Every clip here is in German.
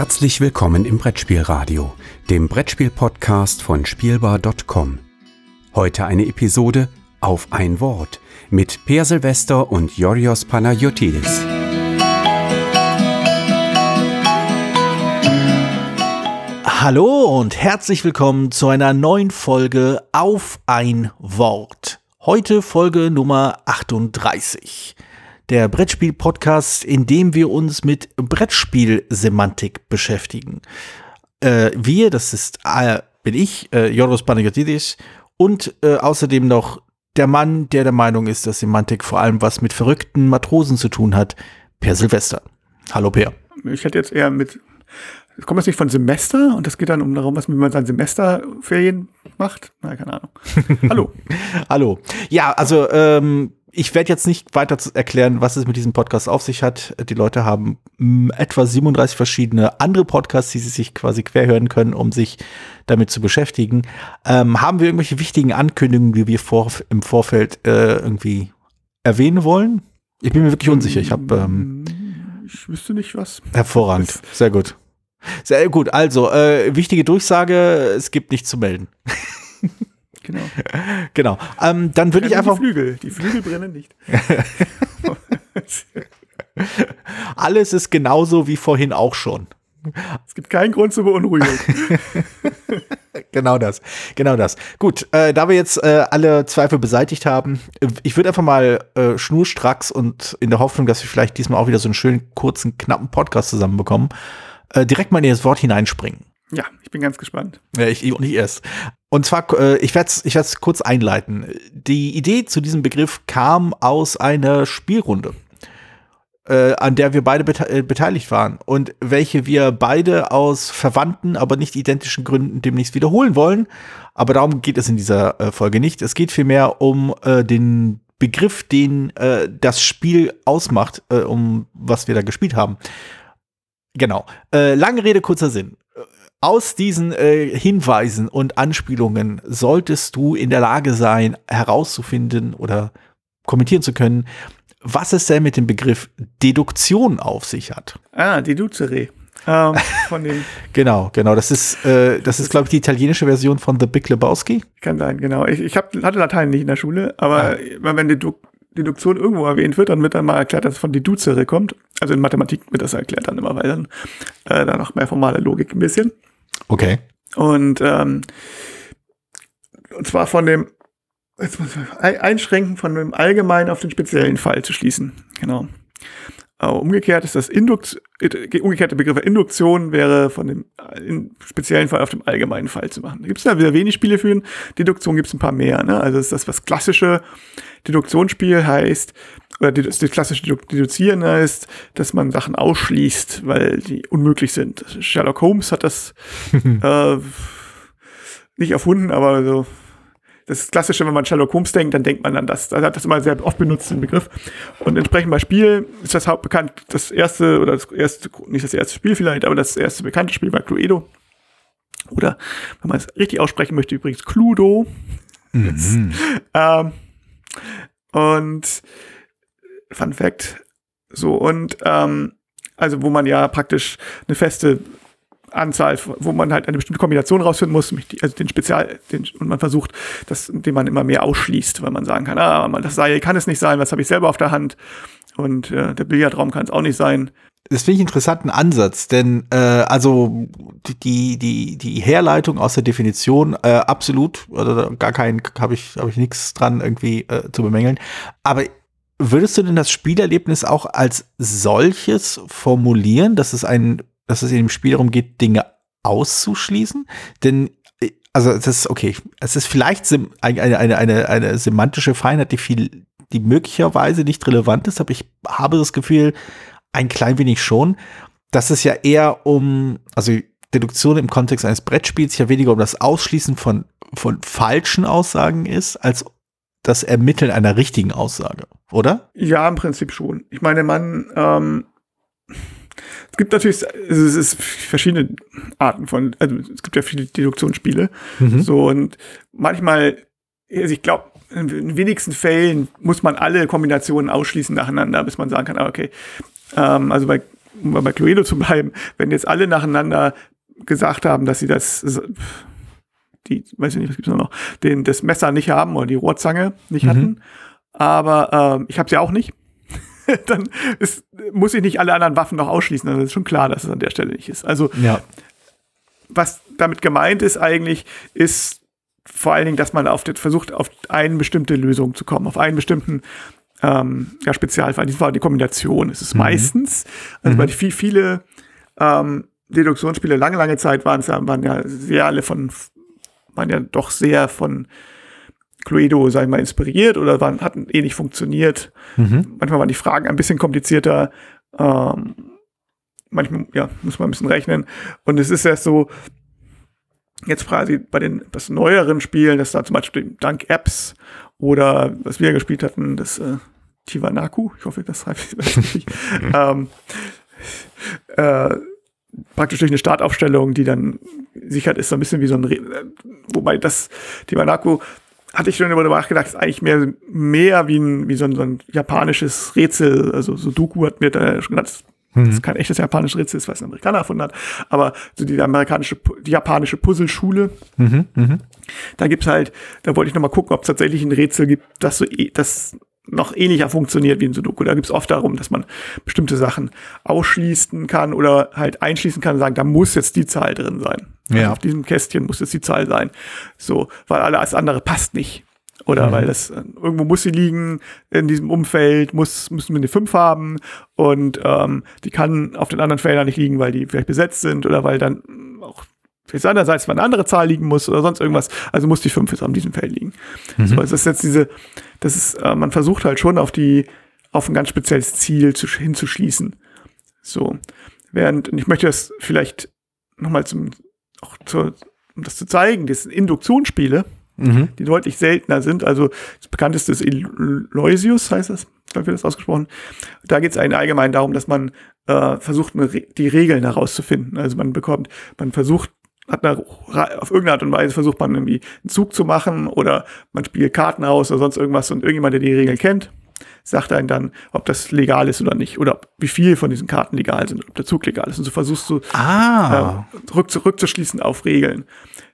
Herzlich willkommen im Brettspielradio, dem Brettspiel-Podcast von Spielbar.com. Heute eine Episode auf ein Wort mit Per Silvester und Yorios Panayotidis. Hallo und herzlich willkommen zu einer neuen Folge auf ein Wort. Heute Folge Nummer 38 der Brettspiel-Podcast, in dem wir uns mit Brettspielsemantik beschäftigen. Äh, wir, das ist, äh, bin ich, äh, Joros Panagiotidis, und äh, außerdem noch der Mann, der der Meinung ist, dass Semantik vor allem was mit verrückten Matrosen zu tun hat, Per Silvester. Hallo Per. Ich hätte jetzt eher mit kommt jetzt nicht von Semester und es geht dann um darum, was man seine Semesterferien macht. Na, keine Ahnung. Hallo. Hallo. Ja, also ähm, ich werde jetzt nicht weiter erklären, was es mit diesem Podcast auf sich hat. Die Leute haben mh, etwa 37 verschiedene andere Podcasts, die sie sich quasi querhören können, um sich damit zu beschäftigen. Ähm, haben wir irgendwelche wichtigen Ankündigungen, die wir vor, im Vorfeld äh, irgendwie erwähnen wollen? Ich bin mir wirklich unsicher. Ich habe ähm, ich wüsste nicht was. Hervorragend, sehr gut. Sehr gut. Also äh, wichtige Durchsage: Es gibt nichts zu melden. Genau. genau. Ähm, dann würde ich einfach. Die Flügel. Die Flügel brennen nicht. Alles ist genauso wie vorhin auch schon. Es gibt keinen Grund zur Beunruhigung. genau das, genau das. Gut, äh, da wir jetzt äh, alle Zweifel beseitigt haben, ich würde einfach mal äh, schnurstracks und in der Hoffnung, dass wir vielleicht diesmal auch wieder so einen schönen, kurzen, knappen Podcast zusammenbekommen, äh, direkt mal in das Wort hineinspringen. Ja, ich bin ganz gespannt. Ja, ich, ich nicht erst. Und zwar, äh, ich werde es ich kurz einleiten. Die Idee zu diesem Begriff kam aus einer Spielrunde, äh, an der wir beide bete äh, beteiligt waren und welche wir beide aus verwandten, aber nicht identischen Gründen demnächst wiederholen wollen. Aber darum geht es in dieser äh, Folge nicht. Es geht vielmehr um äh, den Begriff, den äh, das Spiel ausmacht, um was wir da gespielt haben. Genau. lange Rede, kurzer Sinn aus diesen äh, Hinweisen und Anspielungen solltest du in der Lage sein, herauszufinden oder kommentieren zu können, was es denn mit dem Begriff Deduktion auf sich hat. Ah, Deduzere. Ähm, von den genau, genau. Das ist, äh, das ist, glaube ich, die italienische Version von The Big Lebowski. Kann sein, genau. Ich, ich hab, hatte Latein nicht in der Schule, aber ah. wenn Dedu Deduktion irgendwo erwähnt wird, dann wird dann mal erklärt, dass es von Deduzere kommt. Also in Mathematik wird das erklärt dann immer, weil dann äh, da noch mehr formale Logik ein bisschen. Okay. Und, ähm, und zwar von dem jetzt muss ich Einschränken von dem allgemeinen auf den speziellen Fall zu schließen. Genau. Aber umgekehrt ist das Indukt, umgekehrte Begriff Induktion wäre von dem speziellen Fall auf dem allgemeinen Fall zu machen. Da gibt es ja wieder wenig Spiele für. Deduktion gibt es ein paar mehr. Ne? Also ist das was klassische Deduktionsspiel heißt, oder das, klassische Deduzieren heißt, dass man Sachen ausschließt, weil die unmöglich sind. Sherlock Holmes hat das äh, nicht erfunden, aber so das Klassische, wenn man Sherlock Holmes denkt, dann denkt man an das. Er hat das immer sehr oft benutzt, den Begriff. Und entsprechend bei Spiel ist das hauptbekannt, das erste, oder das erste, nicht das erste Spiel vielleicht, aber das erste bekannte Spiel war Cluedo. Oder, wenn man es richtig aussprechen möchte, übrigens Cluedo. Mhm. ähm, und Fun Fact. So, und ähm, also wo man ja praktisch eine feste Anzahl, wo man halt eine bestimmte Kombination rausfinden muss, also den Spezial, den, und man versucht, dass, indem man immer mehr ausschließt, weil man sagen kann, ah, das Seil kann es nicht sein, was habe ich selber auf der Hand und äh, der Billardraum kann es auch nicht sein. Das finde ich interessanten Ansatz, denn äh, also die, die, die Herleitung aus der Definition äh, absolut, oder gar kein, habe ich, hab ich nichts dran irgendwie äh, zu bemängeln. Aber würdest du denn das Spielerlebnis auch als solches formulieren, dass es ein, dass es in dem Spiel darum geht, Dinge auszuschließen? Denn äh, also es ist okay, es ist vielleicht eine, eine, eine, eine semantische Feinheit, die viel, die möglicherweise nicht relevant ist, aber ich habe das Gefühl, ein klein wenig schon, dass es ja eher um, also Deduktion im Kontext eines Brettspiels ja weniger um das Ausschließen von, von falschen Aussagen ist, als das Ermitteln einer richtigen Aussage, oder? Ja, im Prinzip schon. Ich meine, man, ähm, es gibt natürlich, es ist verschiedene Arten von, also es gibt ja viele Deduktionsspiele. Mhm. So, und manchmal, also ich glaube, in wenigsten Fällen muss man alle Kombinationen ausschließen nacheinander, bis man sagen kann, ah, okay. Ähm, also bei um bei Cluedo zu bleiben, wenn jetzt alle nacheinander gesagt haben, dass sie das, die, weiß ich nicht, was gibt's noch, den, das Messer nicht haben oder die Rohrzange nicht mhm. hatten, aber ähm, ich habe sie auch nicht, dann ist, muss ich nicht alle anderen Waffen noch ausschließen. Dann ist schon klar, dass es an der Stelle nicht ist. Also, ja. was damit gemeint ist eigentlich, ist vor allen Dingen, dass man auf den, versucht, auf eine bestimmte Lösung zu kommen, auf einen bestimmten ähm, ja, Spezialfall. Dies war die Kombination. Es ist mhm. meistens, also mhm. weil die viele ähm, Deduktionsspiele lange, lange Zeit waren, waren ja sehr alle von, waren ja doch sehr von Cluedo, sag ich mal, inspiriert oder waren, hatten ähnlich funktioniert. Mhm. Manchmal waren die Fragen ein bisschen komplizierter. Ähm, manchmal, ja, muss man ein bisschen rechnen. Und es ist ja so, jetzt quasi bei den neueren Spielen, das da zum Beispiel dank Apps oder was wir gespielt hatten, das äh, Tivanaku, ich hoffe, das schreibe ich richtig, ähm, äh, praktisch durch eine Startaufstellung, die dann sichert ist, so ein bisschen wie so ein, Re äh, wobei das Tivanaku hatte ich schon darüber nachgedacht, ist eigentlich mehr, mehr wie, ein, wie so, ein, so ein japanisches Rätsel, also Sudoku hat mir da schon das ist mhm. kein echtes japanisches Rätsel, ist, was ein Amerikaner erfunden hat, aber so die amerikanische, die japanische Puzzleschule, mhm, mh. da gibt's halt, da wollte ich noch mal gucken, ob es tatsächlich ein Rätsel gibt, das so, e, das noch ähnlicher funktioniert wie ein Sudoku. Da gibt's oft darum, dass man bestimmte Sachen ausschließen kann oder halt einschließen kann und sagen, da muss jetzt die Zahl drin sein. Also ja. auf diesem Kästchen muss jetzt die Zahl sein. So, weil alles andere passt nicht. Oder mhm. weil das äh, irgendwo muss sie liegen in diesem Umfeld, muss, müssen wir eine 5 haben und ähm, die kann auf den anderen Feldern nicht liegen, weil die vielleicht besetzt sind oder weil dann auch vielleicht andererseits mal eine andere Zahl liegen muss oder sonst irgendwas. Also muss die 5 jetzt an diesem Feld liegen. Mhm. So, es ist jetzt diese, das ist, äh, man versucht halt schon auf die, auf ein ganz spezielles Ziel zu, hinzuschließen. So. Während, und ich möchte das vielleicht nochmal zum, auch zur, um das zu zeigen, das sind Induktionsspiele, mhm. die deutlich seltener sind. Also das bekannteste ist Eloisius, heißt das, glaube ich, das ausgesprochen. Da geht es eigentlich allgemein darum, dass man äh, versucht, eine, die Regeln herauszufinden. Also man bekommt, man versucht hat eine, auf irgendeine Art und Weise versucht man irgendwie einen Zug zu machen oder man spielt Karten aus oder sonst irgendwas und irgendjemand, der die Regeln kennt, sagt einen dann, ob das legal ist oder nicht oder wie viel von diesen Karten legal sind, ob der Zug legal ist und so versuchst du ah. äh, rück, zurückzuschließen auf Regeln.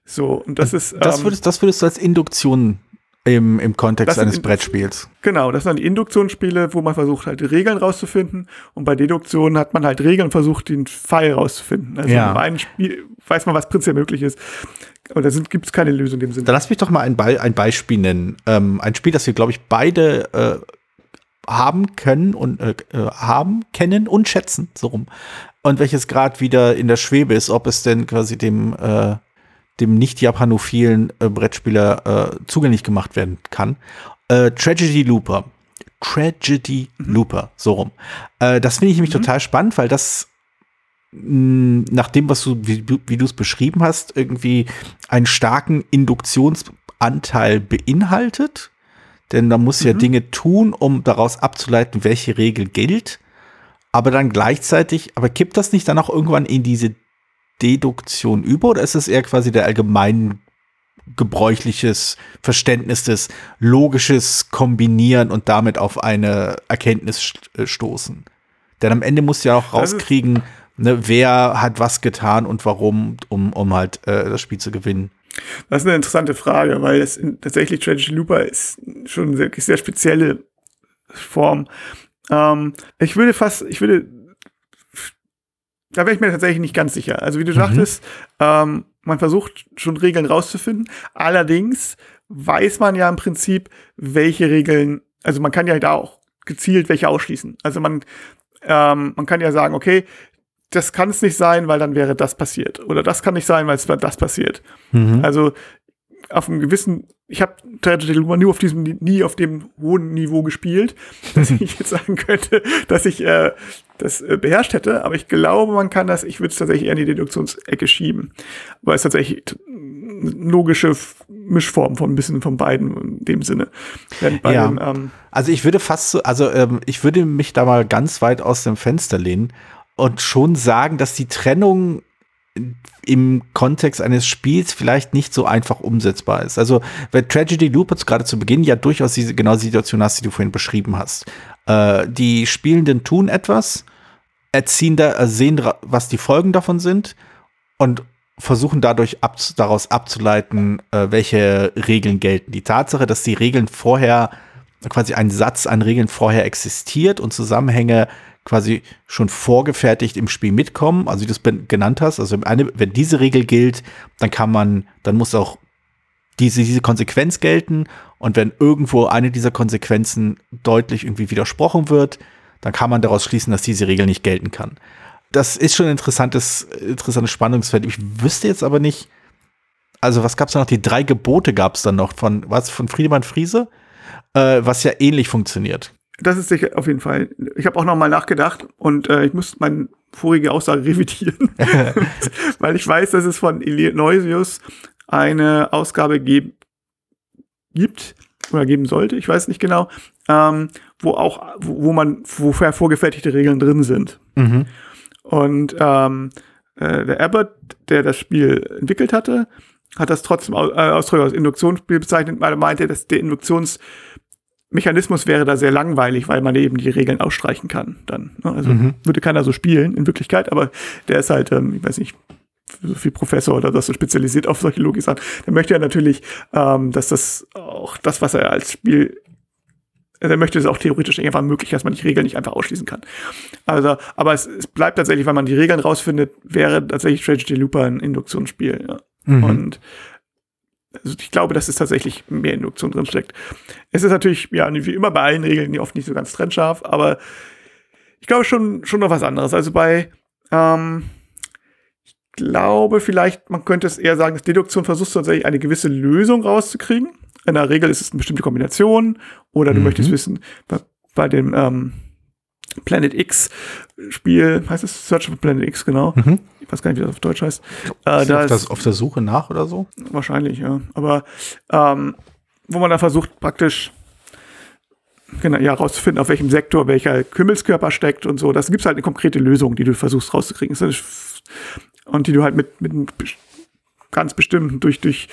So, und das ist. Das, ähm, würdest, das würdest du als Induktion im, im Kontext eines Brettspiels. Genau, das sind dann die Induktionsspiele, wo man versucht halt Regeln rauszufinden und bei Deduktion hat man halt Regeln versucht, den Pfeil rauszufinden. Also ja. bei einem Spiel weiß man, was prinzipiell möglich ist. Aber da gibt es keine Lösung in dem Sinne. Dann lass mich doch mal ein, Be ein Beispiel nennen. Ähm, ein Spiel, das wir, glaube ich, beide äh, haben können und äh, äh, haben, kennen und schätzen, so rum. Und welches gerade wieder in der Schwebe ist, ob es denn quasi dem äh, dem nicht japanophilen äh, Brettspieler äh, zugänglich gemacht werden kann. Äh, Tragedy Looper. Tragedy mhm. Looper, so rum. Das finde ich nämlich mhm. total spannend, weil das mh, nach dem, was du, wie, wie du es beschrieben hast, irgendwie einen starken Induktionsanteil beinhaltet. Denn man muss mhm. ja Dinge tun, um daraus abzuleiten, welche Regel gilt. Aber dann gleichzeitig, aber kippt das nicht dann auch irgendwann in diese Deduktion über oder ist es eher quasi der allgemein gebräuchliches Verständnis des logisches Kombinieren und damit auf eine Erkenntnis äh, stoßen? Denn am Ende musst du ja auch rauskriegen, ne, wer hat was getan und warum, um, um halt äh, das Spiel zu gewinnen. Das ist eine interessante Frage, weil in, tatsächlich Tragedy Looper ist schon eine sehr, sehr spezielle Form. Ähm, ich würde fast, ich würde da wäre ich mir tatsächlich nicht ganz sicher. Also wie du mhm. sagtest, ähm, man versucht schon Regeln rauszufinden. Allerdings weiß man ja im Prinzip, welche Regeln, also man kann ja da auch gezielt welche ausschließen. Also man, ähm, man kann ja sagen, okay, das kann es nicht sein, weil dann wäre das passiert. Oder das kann nicht sein, weil es das passiert. Mhm. Also auf einem gewissen, ich habe Tragedy Luma nie auf diesem, nie auf dem hohen Niveau gespielt, dass ich jetzt sagen könnte, dass ich äh, das äh, beherrscht hätte, aber ich glaube, man kann das, ich würde es tatsächlich eher in die Deduktionsecke schieben, weil es tatsächlich logische Mischform von ein bisschen von beiden in dem Sinne. ja. Dem, ähm, also ich würde fast so, also ähm, ich würde mich da mal ganz weit aus dem Fenster lehnen und schon sagen, dass die Trennung im Kontext eines Spiels vielleicht nicht so einfach umsetzbar ist. Also, weil Tragedy Loop jetzt gerade zu Beginn ja durchaus diese genau die Situation hast, die du vorhin beschrieben hast. Äh, die Spielenden tun etwas, erziehen da, äh, sehen, was die Folgen davon sind und versuchen dadurch ab, daraus abzuleiten, äh, welche Regeln gelten. Die Tatsache, dass die Regeln vorher, quasi ein Satz an Regeln vorher existiert und Zusammenhänge quasi schon vorgefertigt im Spiel mitkommen, also wie du es genannt hast, also eine, wenn diese Regel gilt, dann kann man, dann muss auch diese, diese Konsequenz gelten und wenn irgendwo eine dieser Konsequenzen deutlich irgendwie widersprochen wird, dann kann man daraus schließen, dass diese Regel nicht gelten kann. Das ist schon ein interessantes, interessantes Spannungsfeld. Ich wüsste jetzt aber nicht, also was gab es da noch? Die drei Gebote gab es dann noch von, was, von Friedemann Friese, äh, was ja ähnlich funktioniert. Das ist sicher auf jeden Fall. Ich habe auch noch mal nachgedacht und äh, ich muss meine vorige Aussage revidieren, weil ich weiß, dass es von Eleusius eine Ausgabe gibt oder geben sollte, ich weiß nicht genau, ähm, wo auch, wo, wo man, wo vorgefertigte Regeln drin sind. Mhm. Und ähm, äh, der Abbott, der das Spiel entwickelt hatte, hat das trotzdem äh, Ausdruck als Induktionsspiel bezeichnet, weil er meinte, dass der Induktions Mechanismus wäre da sehr langweilig, weil man eben die Regeln ausstreichen kann. Dann, ne? Also mhm. würde keiner so spielen in Wirklichkeit, aber der ist halt, ähm, ich weiß nicht, so viel Professor oder das so spezialisiert auf solche Logik-Sachen. Der möchte ja natürlich, ähm, dass das auch das, was er als Spiel er möchte es auch theoretisch einfach möglich, dass man die Regeln nicht einfach ausschließen kann. Also, aber es, es bleibt tatsächlich, wenn man die Regeln rausfindet, wäre tatsächlich Tragedy Looper ein Induktionsspiel. Ja. Mhm. Und also ich glaube, dass es tatsächlich mehr Induktion drin steckt. Es ist natürlich, ja, wie immer bei allen Regeln, die oft nicht so ganz trennscharf, aber ich glaube schon, schon noch was anderes. Also bei, ähm, ich glaube vielleicht, man könnte es eher sagen, dass Deduktion versucht tatsächlich eine gewisse Lösung rauszukriegen. In der Regel ist es eine bestimmte Kombination oder du mhm. möchtest wissen, bei, bei dem ähm, Planet X Spiel, heißt es Search for Planet X, genau. Mhm. Ich weiß gar nicht, wie das auf Deutsch heißt. Äh, da auf, das, auf der Suche nach oder so? Wahrscheinlich, ja. Aber ähm, wo man dann versucht, praktisch genau, ja, rauszufinden, auf welchem Sektor welcher Kümmelskörper steckt und so. Das gibt es halt eine konkrete Lösung, die du versuchst rauszukriegen. Und die du halt mit, mit ganz bestimmten, durch, durch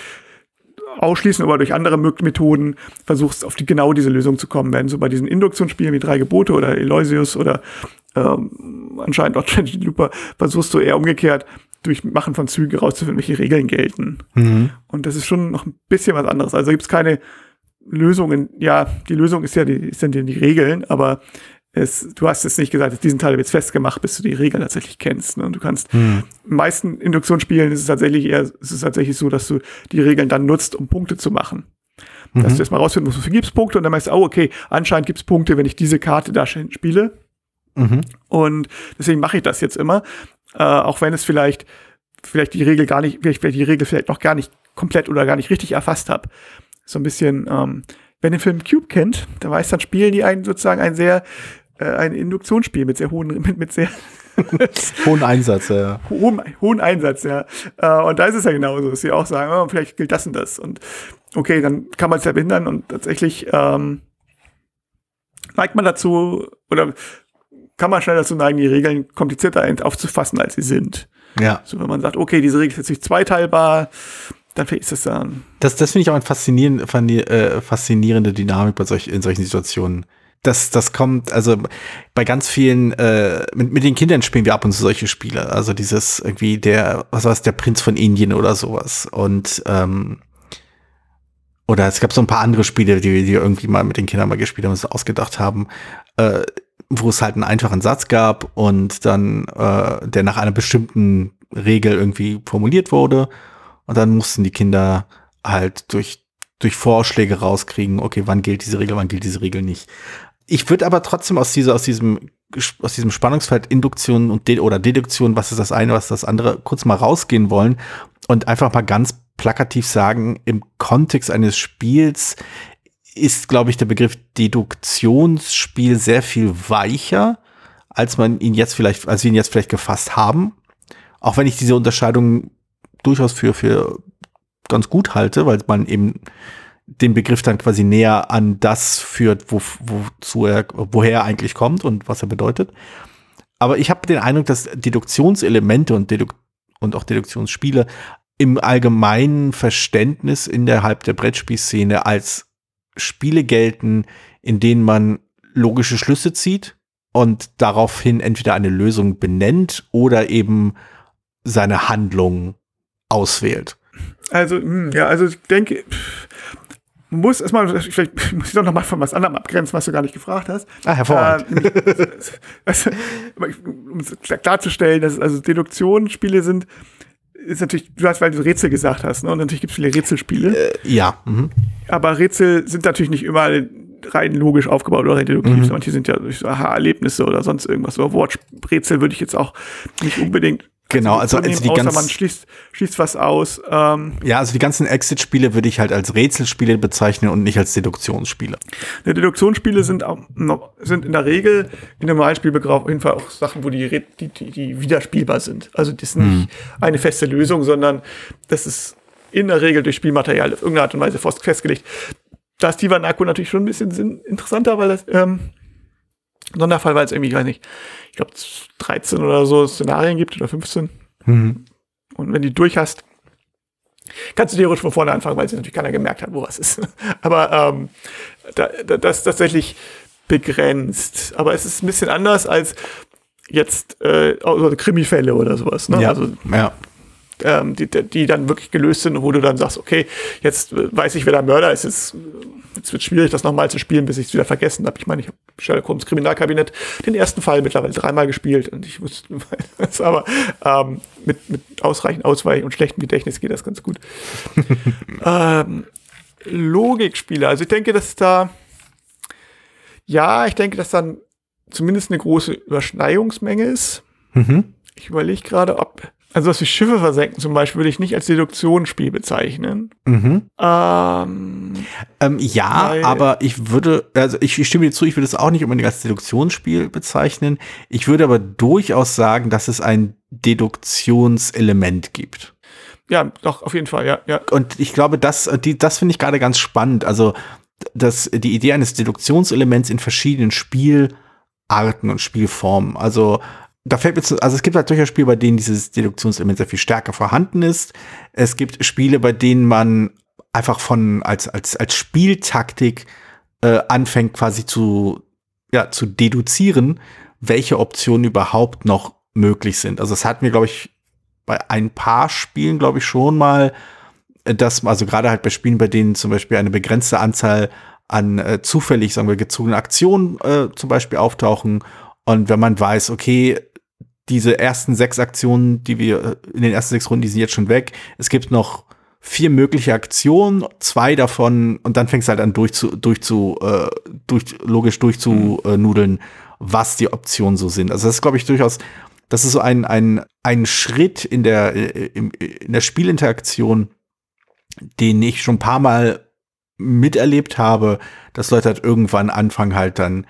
ausschließen, aber durch andere Methoden versuchst, auf die, genau diese Lösung zu kommen. Wenn so bei diesen Induktionsspielen wie Drei Gebote oder Eloisius oder ähm, anscheinend auch Tragedy Looper, versuchst du eher umgekehrt durch Machen von Zügen rauszufinden, welche Regeln gelten. Mhm. Und das ist schon noch ein bisschen was anderes. Also gibt es keine Lösungen. Ja, die Lösung ist ja die, sind ja die Regeln, aber es, du hast jetzt nicht gesagt, diesen Teil jetzt festgemacht, bis du die Regeln tatsächlich kennst. Ne? Und du kannst hm. in meisten Induktionsspielen ist es tatsächlich eher, ist es tatsächlich so, dass du die Regeln dann nutzt, um Punkte zu machen. Mhm. Dass du erstmal rausfinden musst, wofür gibt es Punkte und dann meinst du, oh, okay, anscheinend gibt es Punkte, wenn ich diese Karte da spiele. Mhm. Und deswegen mache ich das jetzt immer. Äh, auch wenn es vielleicht, vielleicht die Regel gar nicht, vielleicht, vielleicht die Regel vielleicht noch gar nicht komplett oder gar nicht richtig erfasst habe. So ein bisschen, ähm, wenn den Film Cube kennt, da weiß dann spielen die einen sozusagen ein sehr äh, ein Induktionsspiel mit sehr hohen, mit, mit sehr hohen Einsatz, ja. Hohen, hohen Einsatz, ja. Äh, und da ist es ja genauso, dass sie auch sagen, oh, vielleicht gilt das und das. Und okay, dann kann man es ja behindern und tatsächlich ähm, neigt man dazu, oder kann man schnell dazu neigen, die Regeln komplizierter aufzufassen, als sie sind. Ja. So, wenn man sagt, okay, diese Regel ist jetzt nicht zweiteilbar, dann ist das dann. Das, das finde ich auch eine faszinierende, äh, faszinierende Dynamik bei solch, in solchen Situationen das, das kommt, also bei ganz vielen, äh, mit, mit den Kindern spielen wir ab und zu solche Spiele. Also dieses irgendwie der, was war es, der Prinz von Indien oder sowas. Und ähm, oder es gab so ein paar andere Spiele, die wir irgendwie mal mit den Kindern mal gespielt haben, uns ausgedacht haben, äh, wo es halt einen einfachen Satz gab und dann, äh, der nach einer bestimmten Regel irgendwie formuliert wurde. Und dann mussten die Kinder halt durch durch Vorschläge rauskriegen, okay, wann gilt diese Regel, wann gilt diese Regel nicht. Ich würde aber trotzdem aus, dieser, aus, diesem, aus diesem Spannungsfeld Induktion und De oder Deduktion, was ist das eine, was ist das andere, kurz mal rausgehen wollen und einfach mal ganz plakativ sagen, im Kontext eines Spiels ist, glaube ich, der Begriff Deduktionsspiel sehr viel weicher, als man ihn jetzt vielleicht, als wir ihn jetzt vielleicht gefasst haben. Auch wenn ich diese Unterscheidung durchaus für, für ganz gut halte, weil man eben den Begriff dann quasi näher an das führt, wo, wozu er, woher er eigentlich kommt und was er bedeutet. Aber ich habe den Eindruck, dass Deduktionselemente und, Deduk und auch Deduktionsspiele im allgemeinen Verständnis innerhalb der Brettspielszene als Spiele gelten, in denen man logische Schlüsse zieht und daraufhin entweder eine Lösung benennt oder eben seine Handlung auswählt. Also, hm, ja, also ich denke, man muss erstmal, vielleicht muss ich doch noch mal von was anderem abgrenzen, was du gar nicht gefragt hast. Ah, hervorragend. Also, um es klarzustellen, dass also Deduktionsspiele sind, ist natürlich, du hast, weil du Rätsel gesagt hast, ne? und natürlich gibt es viele Rätselspiele. Äh, ja. Mhm. Aber Rätsel sind natürlich nicht immer rein logisch aufgebaut oder deduktiv, mhm. manche sind ja durch so Aha-Erlebnisse oder sonst irgendwas. So Worträtsel würde ich jetzt auch nicht unbedingt Genau, also, also die außer man schließt, schließt was aus. Ähm, ja, also die ganzen Exit-Spiele würde ich halt als Rätselspiele bezeichnen und nicht als Deduktionsspiele. Die Deduktionsspiele sind, auch, sind in der Regel in normalen Spielbegriff auf jeden Fall auch Sachen, wo die, die, die, die wiederspielbar sind. Also das ist nicht hm. eine feste Lösung, sondern das ist in der Regel durch Spielmaterial auf irgendeine Art und Weise festgelegt. Da ist Tiwanaku natürlich schon ein bisschen interessanter, weil das ähm, Sonderfall, weil es irgendwie, ich weiß nicht, ich glaube 13 oder so Szenarien gibt oder 15. Mhm. Und wenn die durch hast, kannst du theoretisch von vorne anfangen, weil sich natürlich keiner gemerkt hat, wo was ist. Aber ähm, da, da, das ist tatsächlich begrenzt. Aber es ist ein bisschen anders als jetzt äh, also Krimifälle oder sowas. Ne? Ja, also, ja. Ähm, die, die dann wirklich gelöst sind, wo du dann sagst, okay, jetzt weiß ich, wer der Mörder ist, jetzt Jetzt wird schwierig, das nochmal zu spielen, bis ich es wieder vergessen habe. Ich meine, ich habe Sherlock Holmes Kriminalkabinett den ersten Fall mittlerweile dreimal gespielt und ich wusste, aber ähm, mit, mit ausreichend Ausweich und schlechtem Gedächtnis geht das ganz gut. ähm, Logikspiele, also ich denke, dass da, ja, ich denke, dass dann zumindest eine große Überschneidungsmenge ist. Mhm. Ich überlege gerade, ob also was wie Schiffe versenken zum Beispiel würde ich nicht als Deduktionsspiel bezeichnen. Mhm. Ähm, ähm, ja, aber ich würde, also ich, ich stimme dir zu, ich würde es auch nicht unbedingt als Deduktionsspiel bezeichnen. Ich würde aber durchaus sagen, dass es ein Deduktionselement gibt. Ja, doch, auf jeden Fall, ja. ja. Und ich glaube, das, die, das finde ich gerade ganz spannend. Also, dass die Idee eines Deduktionselements in verschiedenen Spielarten und Spielformen. Also da fällt mir zu, also es gibt halt durchaus Spiele, bei denen dieses Deduktionselement sehr viel stärker vorhanden ist. Es gibt Spiele, bei denen man einfach von als als als Spieltaktik äh, anfängt quasi zu ja zu deduzieren, welche Optionen überhaupt noch möglich sind. Also das hatten wir glaube ich bei ein paar Spielen glaube ich schon mal, äh, dass also gerade halt bei Spielen, bei denen zum Beispiel eine begrenzte Anzahl an äh, zufällig sagen wir gezogenen Aktionen äh, zum Beispiel auftauchen und wenn man weiß, okay, diese ersten sechs Aktionen, die wir äh, in den ersten sechs Runden, die sind jetzt schon weg. Es gibt noch vier mögliche Aktionen, zwei davon und dann fängst du halt an durch zu, durch zu, äh, durch, logisch durchzunudeln, was die Optionen so sind. Also das ist, glaube ich, durchaus, das ist so ein, ein, ein Schritt in der, äh, in der Spielinteraktion, den ich schon ein paar Mal miterlebt habe, dass Leute halt irgendwann anfangen halt dann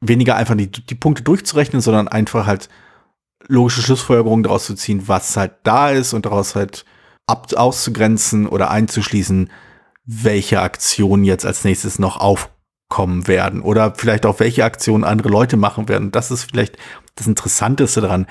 weniger einfach die, die Punkte durchzurechnen, sondern einfach halt logische Schlussfolgerungen daraus zu ziehen, was halt da ist und daraus halt ab auszugrenzen oder einzuschließen, welche Aktionen jetzt als nächstes noch aufkommen werden oder vielleicht auch welche Aktionen andere Leute machen werden. Das ist vielleicht das Interessanteste daran.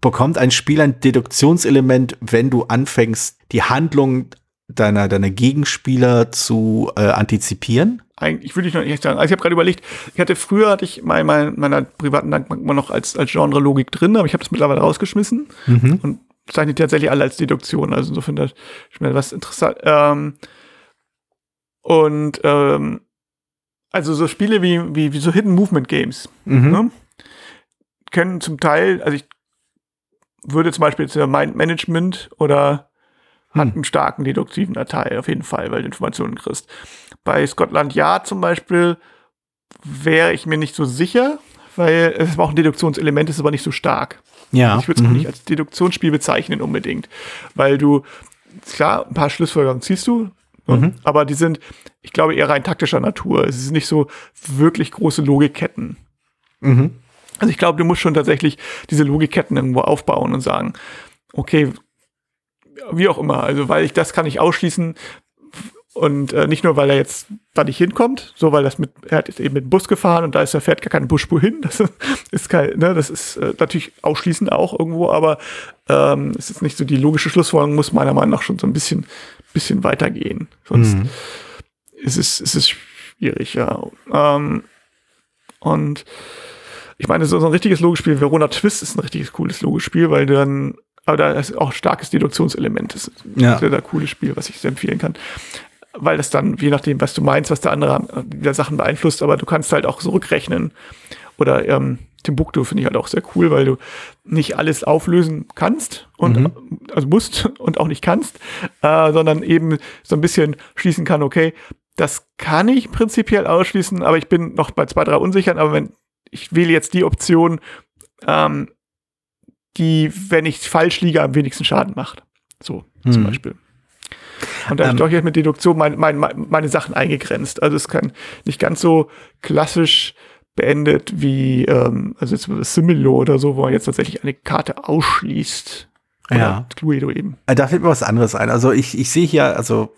Bekommt ein Spiel ein Deduktionselement, wenn du anfängst, die Handlung deiner, deiner Gegenspieler zu äh, antizipieren? Eigentlich würde ich noch nicht sagen. Also ich habe gerade überlegt, ich hatte früher hatte ich mein, mein, meiner privaten Dankbank immer noch als, als Genre-Logik drin, aber ich habe das mittlerweile rausgeschmissen mhm. und zeichne tatsächlich alle als Deduktion. Also insofern das ist mir was interessant. Ähm, und ähm, also so Spiele wie, wie, wie so Hidden Movement Games mhm. ne, können zum Teil, also ich würde zum Beispiel jetzt Mind Management oder hat einen starken deduktiven Teil auf jeden Fall, weil du Informationen kriegst. Bei Scotland Yard zum Beispiel wäre ich mir nicht so sicher, weil es auch ein Deduktionselement ist, aber nicht so stark. Ja. Ich würde es mhm. nicht als Deduktionsspiel bezeichnen unbedingt, weil du, klar, ein paar Schlussfolgerungen ziehst du, ne? mhm. aber die sind, ich glaube, eher rein taktischer Natur. Es ist nicht so wirklich große Logikketten. Mhm. Also ich glaube, du musst schon tatsächlich diese Logikketten irgendwo aufbauen und sagen, okay, wie auch immer. Also, weil ich das kann ich ausschließen. Und äh, nicht nur, weil er jetzt da nicht hinkommt, so weil das mit, er hat jetzt eben mit dem Bus gefahren und da ist er fährt gar keine Busspur hin. Das ist kein, ne, das ist äh, natürlich ausschließend auch irgendwo, aber ähm, es ist nicht so die logische Schlussfolgerung, muss meiner Meinung nach schon so ein bisschen, bisschen weitergehen. Sonst mhm. ist es, ist es schwierig, ja. Ähm, und ich meine, so, so ein richtiges Logospiel, Verona Twist ist ein richtiges cooles Logospiel, weil du dann, aber da ist auch starkes Deduktionselement. Das ist ein Ja. sehr, sehr cooles Spiel, was ich sehr empfehlen kann. Weil das dann, je nachdem, was du meinst, was der andere wieder Sachen beeinflusst, aber du kannst halt auch so rückrechnen. Oder ähm, Timbuktu finde ich halt auch sehr cool, weil du nicht alles auflösen kannst und Mhm. also musst und auch nicht kannst, äh, sondern eben so ein bisschen schließen kann, okay, das kann ich prinzipiell ausschließen, aber ich bin noch bei zwei, drei unsichern, aber wenn ich wähle jetzt die Option, ähm, die, wenn ich falsch liege, am wenigsten Schaden macht. So zum Mhm. Beispiel. Und da habe Ähm. ich doch jetzt mit Deduktion mein, mein, mein, meine Sachen eingegrenzt. Also es kann nicht ganz so klassisch beendet wie, ähm, also jetzt Similo oder so, wo man jetzt tatsächlich eine Karte ausschließt. Oder Ja. Cluedo eben. Äh, Da fällt mir was anderes ein. Also ich, ich sehe hier, also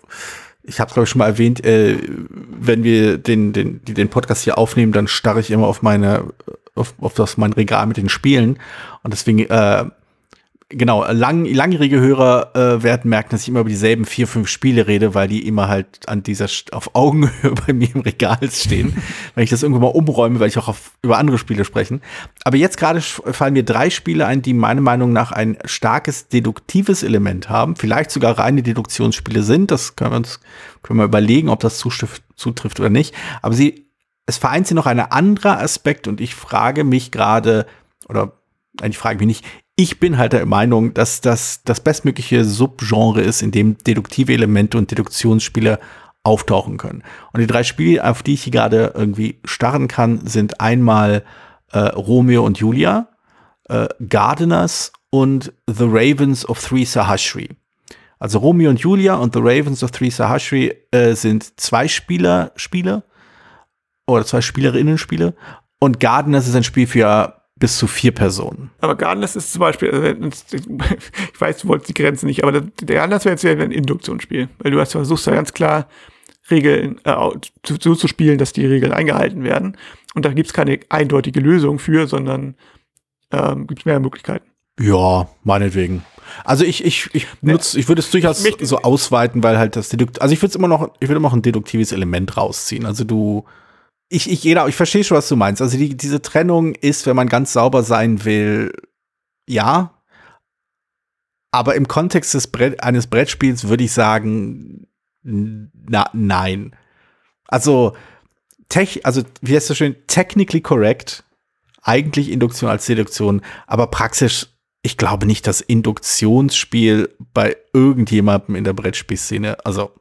ich habe glaube ich schon mal erwähnt, äh, wenn wir den, den, den Podcast hier aufnehmen, dann starre ich immer auf meine, auf, auf das mein Regal mit den Spielen. Und deswegen, äh, genau, lang, langjährige Hörer äh, werden merken, dass ich immer über dieselben vier, fünf Spiele rede, weil die immer halt an dieser auf Augenhöhe bei mir im Regal stehen. wenn ich das irgendwann mal umräume, werde ich auch auf, über andere Spiele sprechen. Aber jetzt gerade fallen mir drei Spiele ein, die meiner Meinung nach ein starkes deduktives Element haben, vielleicht sogar reine Deduktionsspiele sind. Das können wir uns können wir überlegen, ob das zustift, zutrifft oder nicht. Aber sie, es vereint sie noch ein anderer Aspekt und ich frage mich gerade, oder nein, ich frage mich nicht, ich bin halt der Meinung, dass das das bestmögliche Subgenre ist, in dem deduktive Elemente und Deduktionsspiele auftauchen können. Und die drei Spiele, auf die ich hier gerade irgendwie starren kann, sind einmal äh, Romeo und Julia, äh, Gardeners und The Ravens of Three Sahashri. Also Romeo und Julia und The Ravens of Three Sahashri äh, sind zwei Spieler-Spiele oder zwei Spielerinnen-Spiele und Gardeners ist ein Spiel für bis zu vier Personen. Aber Gardeners ist zum Beispiel, also ich weiß, du wolltest die Grenze nicht, aber der Gardeners wäre jetzt wieder ein Induktionsspiel, weil du hast versuchst ja ganz klar Regeln äh, so zu spielen, dass die Regeln eingehalten werden. Und da gibt es keine eindeutige Lösung für, sondern ähm, gibt es mehr Möglichkeiten. Ja, meinetwegen. Also ich, ich, ich nutze, ich würde es durchaus so ausweiten, weil halt das Dedukt, also ich würde es immer noch, ich würde immer noch ein deduktives Element rausziehen. Also du, ich, ich, jeder, ich verstehe schon, was du meinst. Also die, diese Trennung ist, wenn man ganz sauber sein will, ja. Aber im Kontext des Brett, eines Brettspiels würde ich sagen, na, nein. Also, tech, also, wie heißt das schön? Technically correct. Eigentlich Induktion als Deduktion, aber praxisch, ich glaube nicht, dass Induktionsspiel bei irgendjemandem in der Brettspielszene, also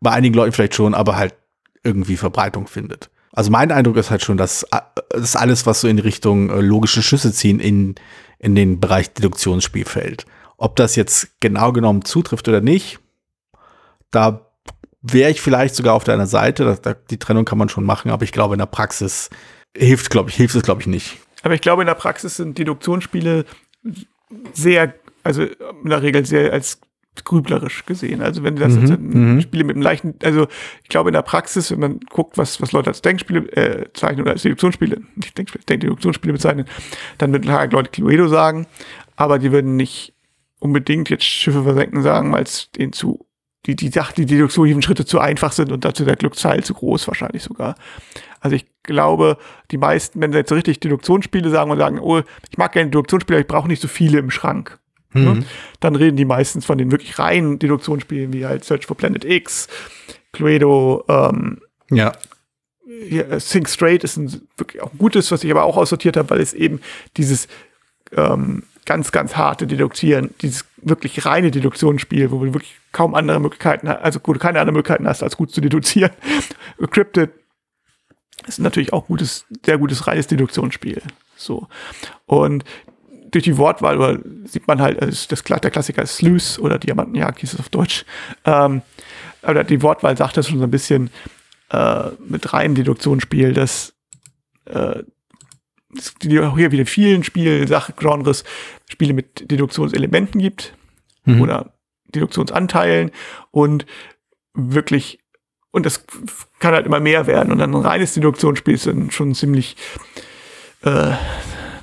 bei einigen Leuten vielleicht schon, aber halt irgendwie Verbreitung findet. Also mein Eindruck ist halt schon, dass äh, das alles, was so in Richtung äh, logische Schlüsse ziehen, in, in den Bereich Deduktionsspiel fällt. Ob das jetzt genau genommen zutrifft oder nicht, da wäre ich vielleicht sogar auf deiner Seite. Da, da, die Trennung kann man schon machen, aber ich glaube, in der Praxis hilft, glaube ich, hilft es, glaube ich, nicht. Aber ich glaube, in der Praxis sind Deduktionsspiele sehr, also in der Regel sehr als grüblerisch gesehen. Also wenn du das Mhm, jetzt in mhm. Spiele mit einem leichten, also ich glaube in der Praxis, wenn man guckt, was, was Leute als Denkspiele äh, zeichnen oder als Deduktionsspiele, nicht Denkspiele, Denk Deduktionsspiele bezeichnen, dann würden halt Leute Cluedo sagen, aber die würden nicht unbedingt jetzt Schiffe versenken sagen, weil es denen zu die, die, Sach- die deduktiven Schritte zu einfach sind und dazu der Glücksteil zu groß wahrscheinlich sogar. Also ich glaube, die meisten, wenn sie jetzt so richtig Deduktionsspiele sagen und sagen, oh, ich mag gerne Deduktionsspiele, aber ich brauche nicht so viele im Schrank. Ne? Dann reden die meistens von den wirklich reinen Deduktionsspielen, wie halt Search for Planet X, Cluedo, ähm, Ja. äh, Think Straight ist ein wirklich auch ein gutes, was ich aber auch aussortiert habe, weil es eben dieses ähm, ganz, ganz harte Deduktieren, dieses wirklich reine Deduktionsspiel, wo du wirklich kaum andere Möglichkeiten hast, also wo du keine anderen Möglichkeiten hast, als gut zu deduzieren. Cryptid ist natürlich auch gutes, sehr gutes reines Deduktionsspiel. So. Und durch die Wortwahl oder sieht man halt, also das, der Klassiker ist Sleuth oder Diamantenjagd hieß es auf Deutsch. Ähm, aber die Wortwahl sagt das schon so ein bisschen äh, mit reinem Deduktionsspiel, dass äh, es hier wieder in vielen Spielen, Sachgenres, Spiele mit Deduktionselementen gibt Mhm. oder Deduktionsanteilen und wirklich, und das kann halt immer mehr werden. Und dann ein reines Deduktionsspiel ist dann schon ziemlich, äh,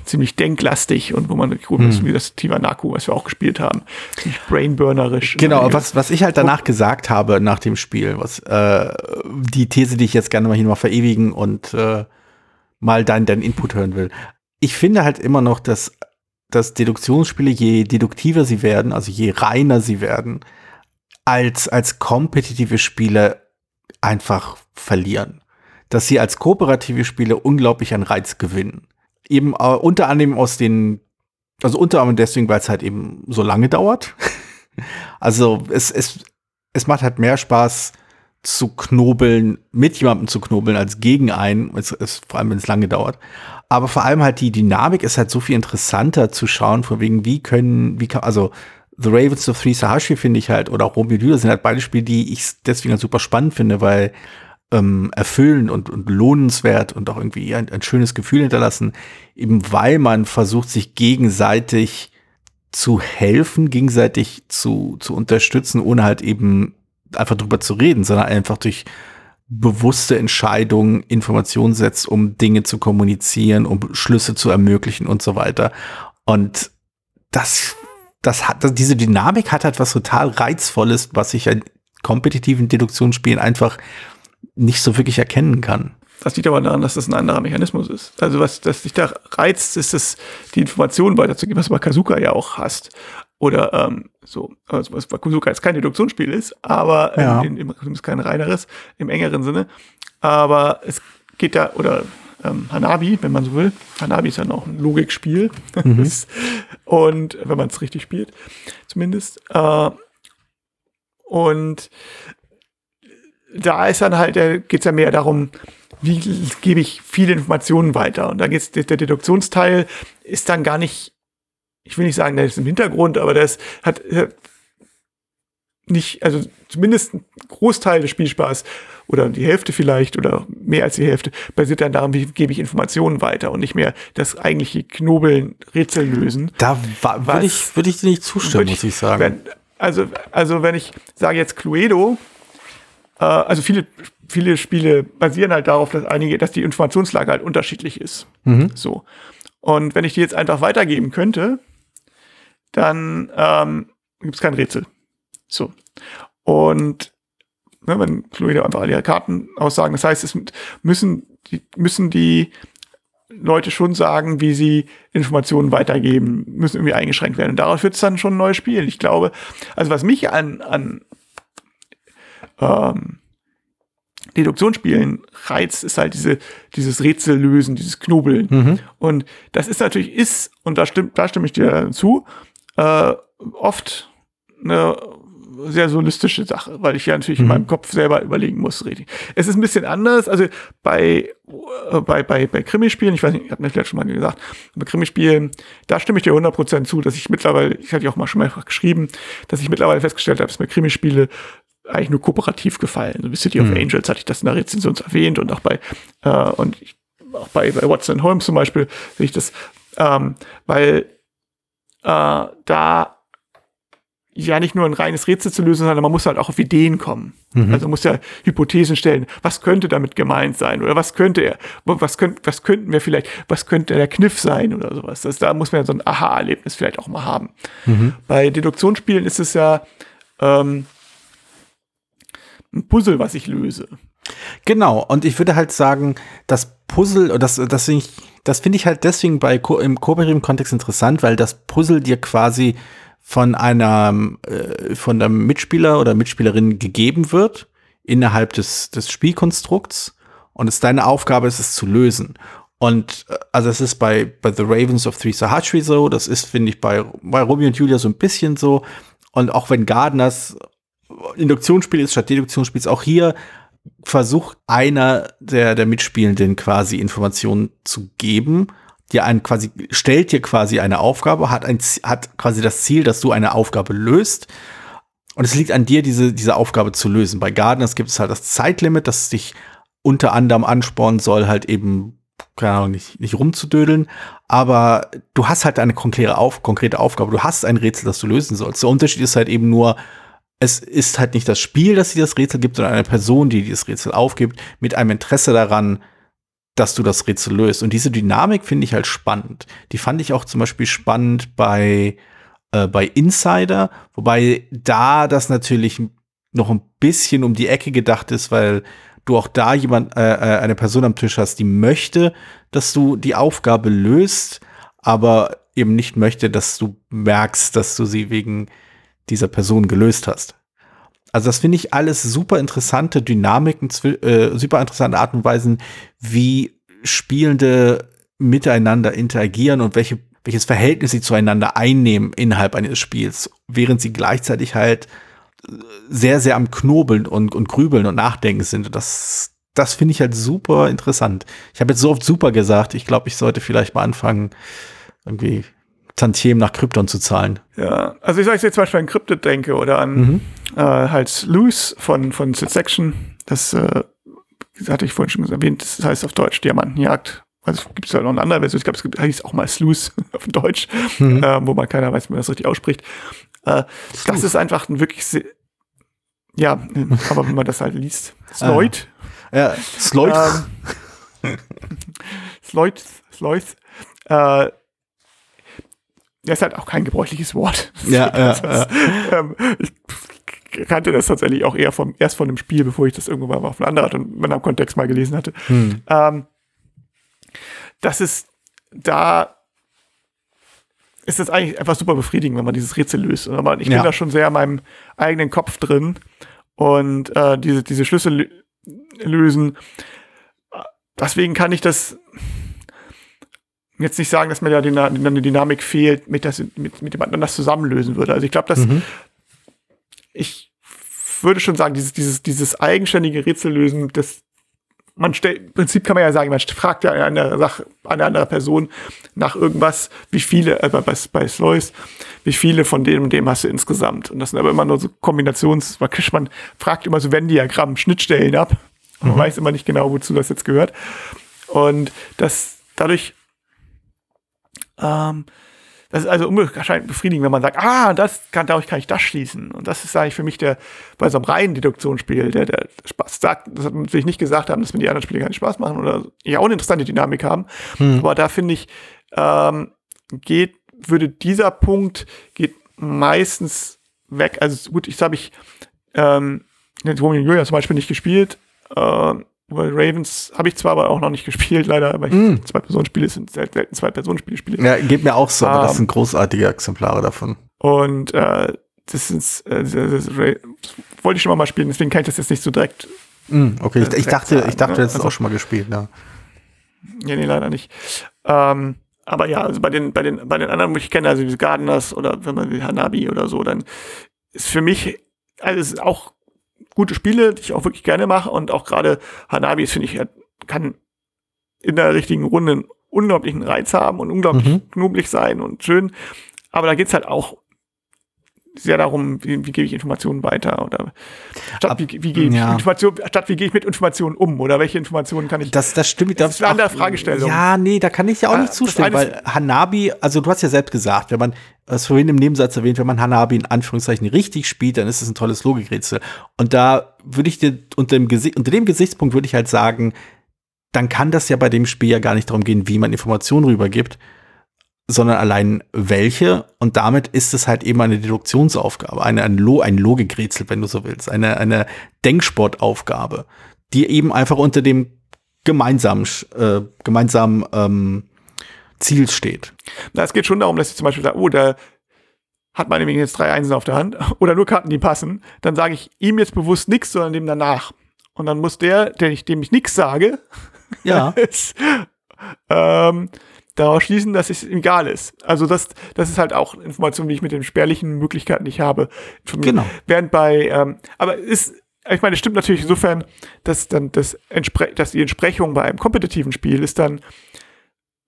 ziemlich denklastig und wo man gut ist, wie das Tivanaku, was wir auch gespielt haben, ziemlich brainburnerisch. Genau, was, was ich halt danach gesagt habe nach dem Spiel, was äh, die These, die ich jetzt gerne mal hier mal verewigen und äh, mal deinen dein Input hören will. Ich finde halt immer noch, dass, dass Deduktionsspiele, je deduktiver sie werden, also je reiner sie werden, als, als kompetitive Spiele einfach verlieren. Dass sie als kooperative Spiele unglaublich an Reiz gewinnen. Eben äh, unter anderem aus den, also unter anderem deswegen, weil es halt eben so lange dauert. also es, es, es macht halt mehr Spaß zu knobeln, mit jemandem zu knobeln, als gegen einen, es, es, vor allem wenn es lange dauert. Aber vor allem halt die Dynamik ist halt so viel interessanter zu schauen, von wegen, wie können, wie kann, also The Ravens of Three Sahashi finde ich halt, oder auch Romeo Julia sind halt beide Spiele, die ich deswegen halt super spannend finde, weil ähm, erfüllend und, und lohnenswert und auch irgendwie ein, ein schönes Gefühl hinterlassen, eben weil man versucht, sich gegenseitig zu helfen, gegenseitig zu, zu unterstützen, ohne halt eben einfach drüber zu reden, sondern einfach durch bewusste Entscheidungen Informationen setzt, um Dinge zu kommunizieren, um Schlüsse zu ermöglichen und so weiter. Und das das hat, diese Dynamik hat halt was total Reizvolles, was ich in kompetitiven Deduktionsspielen einfach nicht so wirklich erkennen kann. Das liegt aber daran, dass das ein anderer Mechanismus ist. Also was das dich da reizt, ist es, die Informationen weiterzugeben, was du bei Kazuka ja auch hast. Oder ähm, so, also was bei Kazuka jetzt kein Deduktionsspiel ist, aber ja. in, in, in, kein reineres im engeren Sinne. Aber es geht da, oder ähm, Hanabi, wenn man so will. Hanabi ist ja noch ein Logikspiel. Mhm. und wenn man es richtig spielt, zumindest. Äh, und da ist dann halt, geht es ja mehr darum, wie gebe ich viele Informationen weiter. Und da geht's, der, der Deduktionsteil ist dann gar nicht, ich will nicht sagen, der ist im Hintergrund, aber das hat, nicht, also zumindest ein Großteil des Spielspaß oder die Hälfte vielleicht oder mehr als die Hälfte basiert dann daran, wie gebe ich Informationen weiter und nicht mehr das eigentliche Knobeln, Rätsel lösen. Da würde ich, würde ich dir nicht zustimmen, muss ich sagen. Wenn, also, also wenn ich sage jetzt Cluedo, also viele, viele Spiele basieren halt darauf, dass einige, dass die Informationslage halt unterschiedlich ist. Mhm. So. Und wenn ich die jetzt einfach weitergeben könnte, dann ähm, gibt es kein Rätsel. So. Und ne, wenn Cluedo einfach alle ihre Karten aussagen, das heißt, es müssen die, müssen die Leute schon sagen, wie sie Informationen weitergeben, müssen irgendwie eingeschränkt werden. Und darauf wird es dann schon ein neues Spiel. Ich glaube, also was mich an, an ähm, Deduktionsspielen reizt, ist halt diese, dieses Rätsellösen, dieses Knobeln. Mhm. Und das ist natürlich, ist, und da, stimmt, da stimme ich dir zu, äh, oft eine sehr solistische Sache, weil ich ja natürlich mhm. in meinem Kopf selber überlegen muss. Es ist ein bisschen anders. Also bei, äh, bei, bei, bei Krimispielen, ich weiß nicht, ich habe mir vielleicht schon mal gesagt, bei Krimispielen, da stimme ich dir 100% zu, dass ich mittlerweile, ich hatte ja auch mal schon mehrfach geschrieben, dass ich mittlerweile festgestellt habe, dass mir Krimispiele eigentlich nur kooperativ gefallen. So wie City mhm. of Angels hatte ich das in der Rezension erwähnt und auch bei, äh, und ich, auch bei, bei Watson Holmes zum Beispiel sehe ich das, ähm, weil äh, da ja nicht nur ein reines Rätsel zu lösen, sondern man muss halt auch auf Ideen kommen. Mhm. Also man muss ja Hypothesen stellen. Was könnte damit gemeint sein? Oder was könnte er, was, könnt, was könnten wir vielleicht, was könnte der Kniff sein oder sowas? Das, da muss man ja so ein Aha-Erlebnis vielleicht auch mal haben. Mhm. Bei Deduktionsspielen ist es ja ähm, ein Puzzle, was ich löse. Genau, und ich würde halt sagen, das Puzzle, das, das, ich, das finde ich halt deswegen bei im kooperativen Kontext interessant, weil das Puzzle dir quasi von einer äh, von einem Mitspieler oder Mitspielerin gegeben wird innerhalb des, des Spielkonstrukts und es deine Aufgabe ist, es zu lösen. Und äh, also es ist bei, bei The Ravens of Three Sahatri so, das ist, finde ich, bei, bei Romeo und Julia so ein bisschen so. Und auch wenn Gardeners Induktionsspiel ist statt Deduktionsspiel ist auch hier versucht einer der, der Mitspielenden quasi Informationen zu geben dir ein quasi, stellt dir quasi eine Aufgabe, hat ein, hat quasi das Ziel, dass du eine Aufgabe löst. Und es liegt an dir, diese, diese Aufgabe zu lösen. Bei Gardeners gibt es halt das Zeitlimit, das dich unter anderem anspornen soll, halt eben, keine Ahnung, nicht, nicht rumzudödeln. Aber du hast halt eine konkrete, auf, konkrete Aufgabe. Du hast ein Rätsel, das du lösen sollst. Der Unterschied ist halt eben nur, es ist halt nicht das Spiel, das dir das Rätsel gibt, sondern eine Person, die dieses Rätsel aufgibt, mit einem Interesse daran, dass du das Rätsel löst. Und diese Dynamik finde ich halt spannend. Die fand ich auch zum Beispiel spannend bei, äh, bei Insider, wobei da das natürlich noch ein bisschen um die Ecke gedacht ist, weil du auch da jemand, äh, äh, eine Person am Tisch hast, die möchte, dass du die Aufgabe löst, aber eben nicht möchte, dass du merkst, dass du sie wegen dieser Person gelöst hast. Also das finde ich alles super interessante Dynamiken, äh, super interessante Art und Weisen, wie Spielende miteinander interagieren und welche, welches Verhältnis sie zueinander einnehmen innerhalb eines Spiels, während sie gleichzeitig halt sehr, sehr am Knobeln und, und Grübeln und Nachdenken sind. das, das finde ich halt super interessant. Ich habe jetzt so oft super gesagt, ich glaube, ich sollte vielleicht mal anfangen, irgendwie Tantiem nach Krypton zu zahlen. Ja, also ich sage jetzt zum Beispiel an Cryptid denke oder an mhm. äh, halt Loose von, von Section. Das äh, hatte ich vorhin schon erwähnt, das heißt auf Deutsch Diamantenjagd. Also gibt es ja noch eine andere Version, ich glaube, es gibt, heißt auch mal Sluice auf Deutsch, mhm. äh, wo man keiner weiß, wie man das richtig ausspricht. Äh, das ist einfach ein wirklich ja, aber wenn man das halt liest. Sloyd. Ah. Ja, Sloyd. Ähm, Sloyd, Sloyd. Äh, das ist halt auch kein gebräuchliches Wort. Ja, ja, ja. Ähm, ich kannte das tatsächlich auch eher vom, erst von dem Spiel, bevor ich das irgendwann mal auf einem anderen und in einem Kontext mal gelesen hatte. Hm. Ähm, das ist da ist das eigentlich einfach super befriedigend, wenn man dieses Rätsel löst. Aber ich ja. bin da schon sehr in meinem eigenen Kopf drin und äh, diese, diese Schlüssel lösen. Deswegen kann ich das jetzt nicht sagen, dass mir da die, die Dynamik fehlt, mit, das, mit, mit dem anderen das zusammenlösen würde. Also ich glaube, dass mhm. ich würde schon sagen, dieses, dieses, dieses eigenständige Rätsellösen, das man stellt, im Prinzip kann man ja sagen, man fragt ja eine Sache, eine andere Person nach irgendwas, wie viele, äh, bei, bei Slois, wie viele von dem und dem hast du insgesamt? Und das sind aber immer nur so Kombinations, man fragt immer so Venn-Diagramm, Schnittstellen ab. Man mhm. weiß immer nicht genau, wozu das jetzt gehört. Und das, dadurch, ähm, das ist also unwahrscheinlich befriedigend, wenn man sagt, ah, das kann, dadurch kann ich das schließen. Und das ist eigentlich für mich der, bei so einem reinen Deduktionsspiel, der, der Spaß sagt, das will ich nicht gesagt haben, dass mir die anderen Spiele keinen Spaß machen oder ja auch eine interessante Dynamik haben. Hm. Aber da finde ich, ähm, geht, würde dieser Punkt geht meistens weg. Also gut, ich habe ich, ähm, Romeo und Julia zum Beispiel nicht gespielt. Ähm, weil Ravens habe ich zwar aber auch noch nicht gespielt, leider, weil mm. zwei Personenspiele sind selten zwei Personenspiele spiele. Ja, geht mir auch so, aber das ähm, sind großartige Exemplare davon. Und äh, das ist äh, das, das, das, wollte ich schon mal spielen, deswegen kann ich das jetzt nicht so direkt. Mm, okay, ich, ich dachte, sagen, ich dachte, ne? du hättest also, auch schon mal gespielt, ja. Ja, nee, leider nicht. Ähm, aber ja, also bei den, bei den, bei den anderen, wo ich kenne, also diese Gardeners oder wenn man will, Hanabi oder so, dann ist für mich, also es ist auch gute Spiele, die ich auch wirklich gerne mache und auch gerade Hanabi, finde ich, kann in der richtigen Runde einen unglaublichen Reiz haben und unglaublich mhm. knobelig sein und schön. Aber da geht's halt auch sehr darum, wie, wie gebe ich Informationen weiter oder statt Ab, wie, wie gehe ich ja. Information, statt wie gehe ich mit Informationen um oder welche Informationen kann ich. Das, das stimmt. Das ist eine andere Fragestellung. Ja, nee, da kann ich ja auch nicht zustimmen, weil Hanabi, also du hast ja selbst gesagt, wenn man was vorhin im Nebensatz erwähnt, wenn man Hanabi in Anführungszeichen richtig spielt, dann ist es ein tolles Logikrätsel. Und da würde ich dir unter dem, unter dem Gesichtspunkt würde ich halt sagen, dann kann das ja bei dem Spiel ja gar nicht darum gehen, wie man Informationen rübergibt, sondern allein welche. Und damit ist es halt eben eine Deduktionsaufgabe, eine, ein, Lo ein Logikrätsel, wenn du so willst, eine, eine Denksportaufgabe, die eben einfach unter dem gemeinsamen, äh, gemeinsamen ähm, Ziel steht. Na, es geht schon darum, dass ich zum Beispiel sage, oh, da hat man nämlich jetzt drei Einsen auf der Hand oder nur Karten, die passen. Dann sage ich ihm jetzt bewusst nichts, sondern dem danach. Und dann muss der, der ich, dem ich nichts sage, ja. ist, ähm, daraus schließen, dass es egal ist. Also das, das ist halt auch Information, die ich mit den spärlichen Möglichkeiten nicht habe. Genau. Während bei, ähm, aber ist, ich meine, es stimmt natürlich insofern, dass dann das dass die Entsprechung bei einem kompetitiven Spiel ist dann,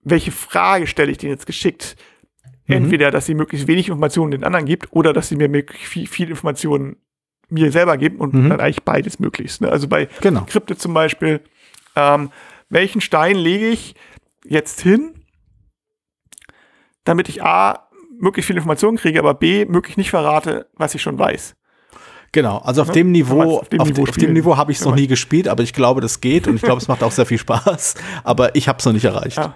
welche Frage stelle ich denen jetzt geschickt? Mhm. Entweder, dass sie möglichst wenig Informationen den anderen gibt oder dass sie mir möglichst viel, viel Informationen mir selber geben und mhm. dann eigentlich beides möglichst. Ne? Also bei genau. Krypte zum Beispiel, ähm, welchen Stein lege ich jetzt hin, damit ich A, möglichst viele Informationen kriege, aber B, möglichst nicht verrate, was ich schon weiß. Genau, also auf ja, dem Niveau, auf dem Niveau, auf dem Niveau habe ich es noch nie gespielt, aber ich glaube, das geht und ich glaube, es macht auch sehr viel Spaß. Aber ich habe es noch nicht erreicht. Ja.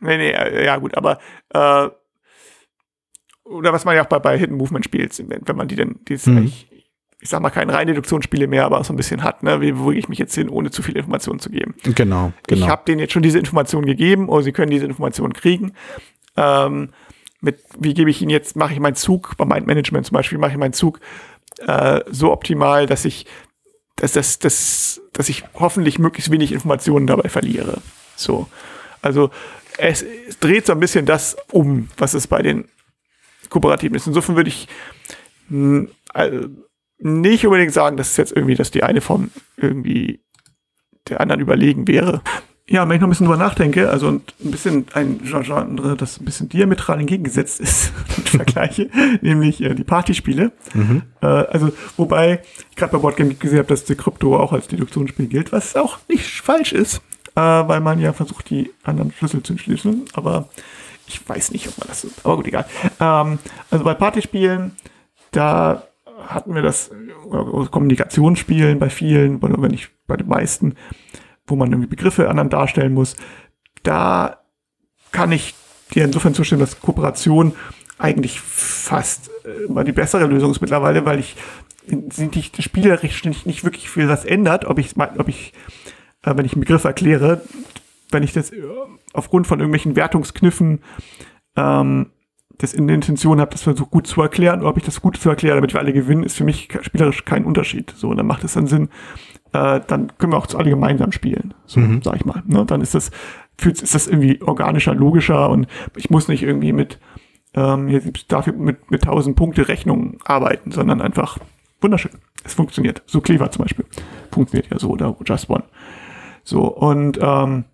Nee, nee, äh, ja gut, aber äh, oder was man ja auch bei, bei Hidden Movement spielt, wenn, man die denn, die ist mhm. eigentlich, ich sag mal, keine reine Deduktionsspiele mehr, aber auch so ein bisschen hat, ne? Wie bewege ich mich jetzt hin, ohne zu viel Informationen zu geben. Genau, genau. Ich habe denen jetzt schon diese Informationen gegeben oder sie können diese Informationen kriegen. Ähm, mit, wie gebe ich ihnen jetzt, mache ich meinen Zug, bei Mindmanagement zum Beispiel, mache ich meinen Zug äh, so optimal, dass ich, dass, dass, dass, dass ich hoffentlich möglichst wenig Informationen dabei verliere. So. Also es, es dreht so ein bisschen das um, was es bei den Kooperativen ist. Insofern würde ich mh, also nicht unbedingt sagen, dass es jetzt irgendwie, dass die eine Form irgendwie der anderen überlegen wäre. Ja, wenn ich noch ein bisschen drüber nachdenke, also ein bisschen ein Genre, das ein bisschen diametral entgegengesetzt ist, vergleiche, nämlich äh, die Partyspiele. Mhm. Äh, also, wobei ich gerade bei Boardgame gesehen habe, dass die Krypto auch als Deduktionsspiel gilt, was auch nicht falsch ist, äh, weil man ja versucht, die anderen Schlüssel zu entschlüsseln, aber ich weiß nicht, ob man das so, aber gut, egal. Ähm, also bei Partyspielen, da hatten wir das Kommunikationsspielen bei vielen, oder wenn nicht bei den meisten, wo man irgendwie Begriffe anderen darstellen muss. Da kann ich dir insofern zustimmen, dass Kooperation eigentlich fast immer die bessere Lösung ist mittlerweile, weil ich sind die spielerisch nicht, nicht wirklich viel was ändert, ob ich, ob ich, äh, wenn ich einen Begriff erkläre, wenn ich das aufgrund von irgendwelchen Wertungskniffen ähm, das in der Intention habe, das versucht gut zu erklären, oder ob ich das gut zu erklären, damit wir alle gewinnen, ist für mich spielerisch kein Unterschied. So, und dann macht es dann Sinn, äh, dann können wir auch alle gemeinsam spielen. So, mhm. sag ich mal. Ne? Dann ist das, fühlt, ist das irgendwie organischer, logischer und ich muss nicht irgendwie mit, ähm, jetzt dafür mit, mit 1000 Punkte Rechnungen arbeiten, sondern einfach wunderschön. Es funktioniert. So Clever zum Beispiel. Funktioniert ja so, oder Just One. So, und ähm,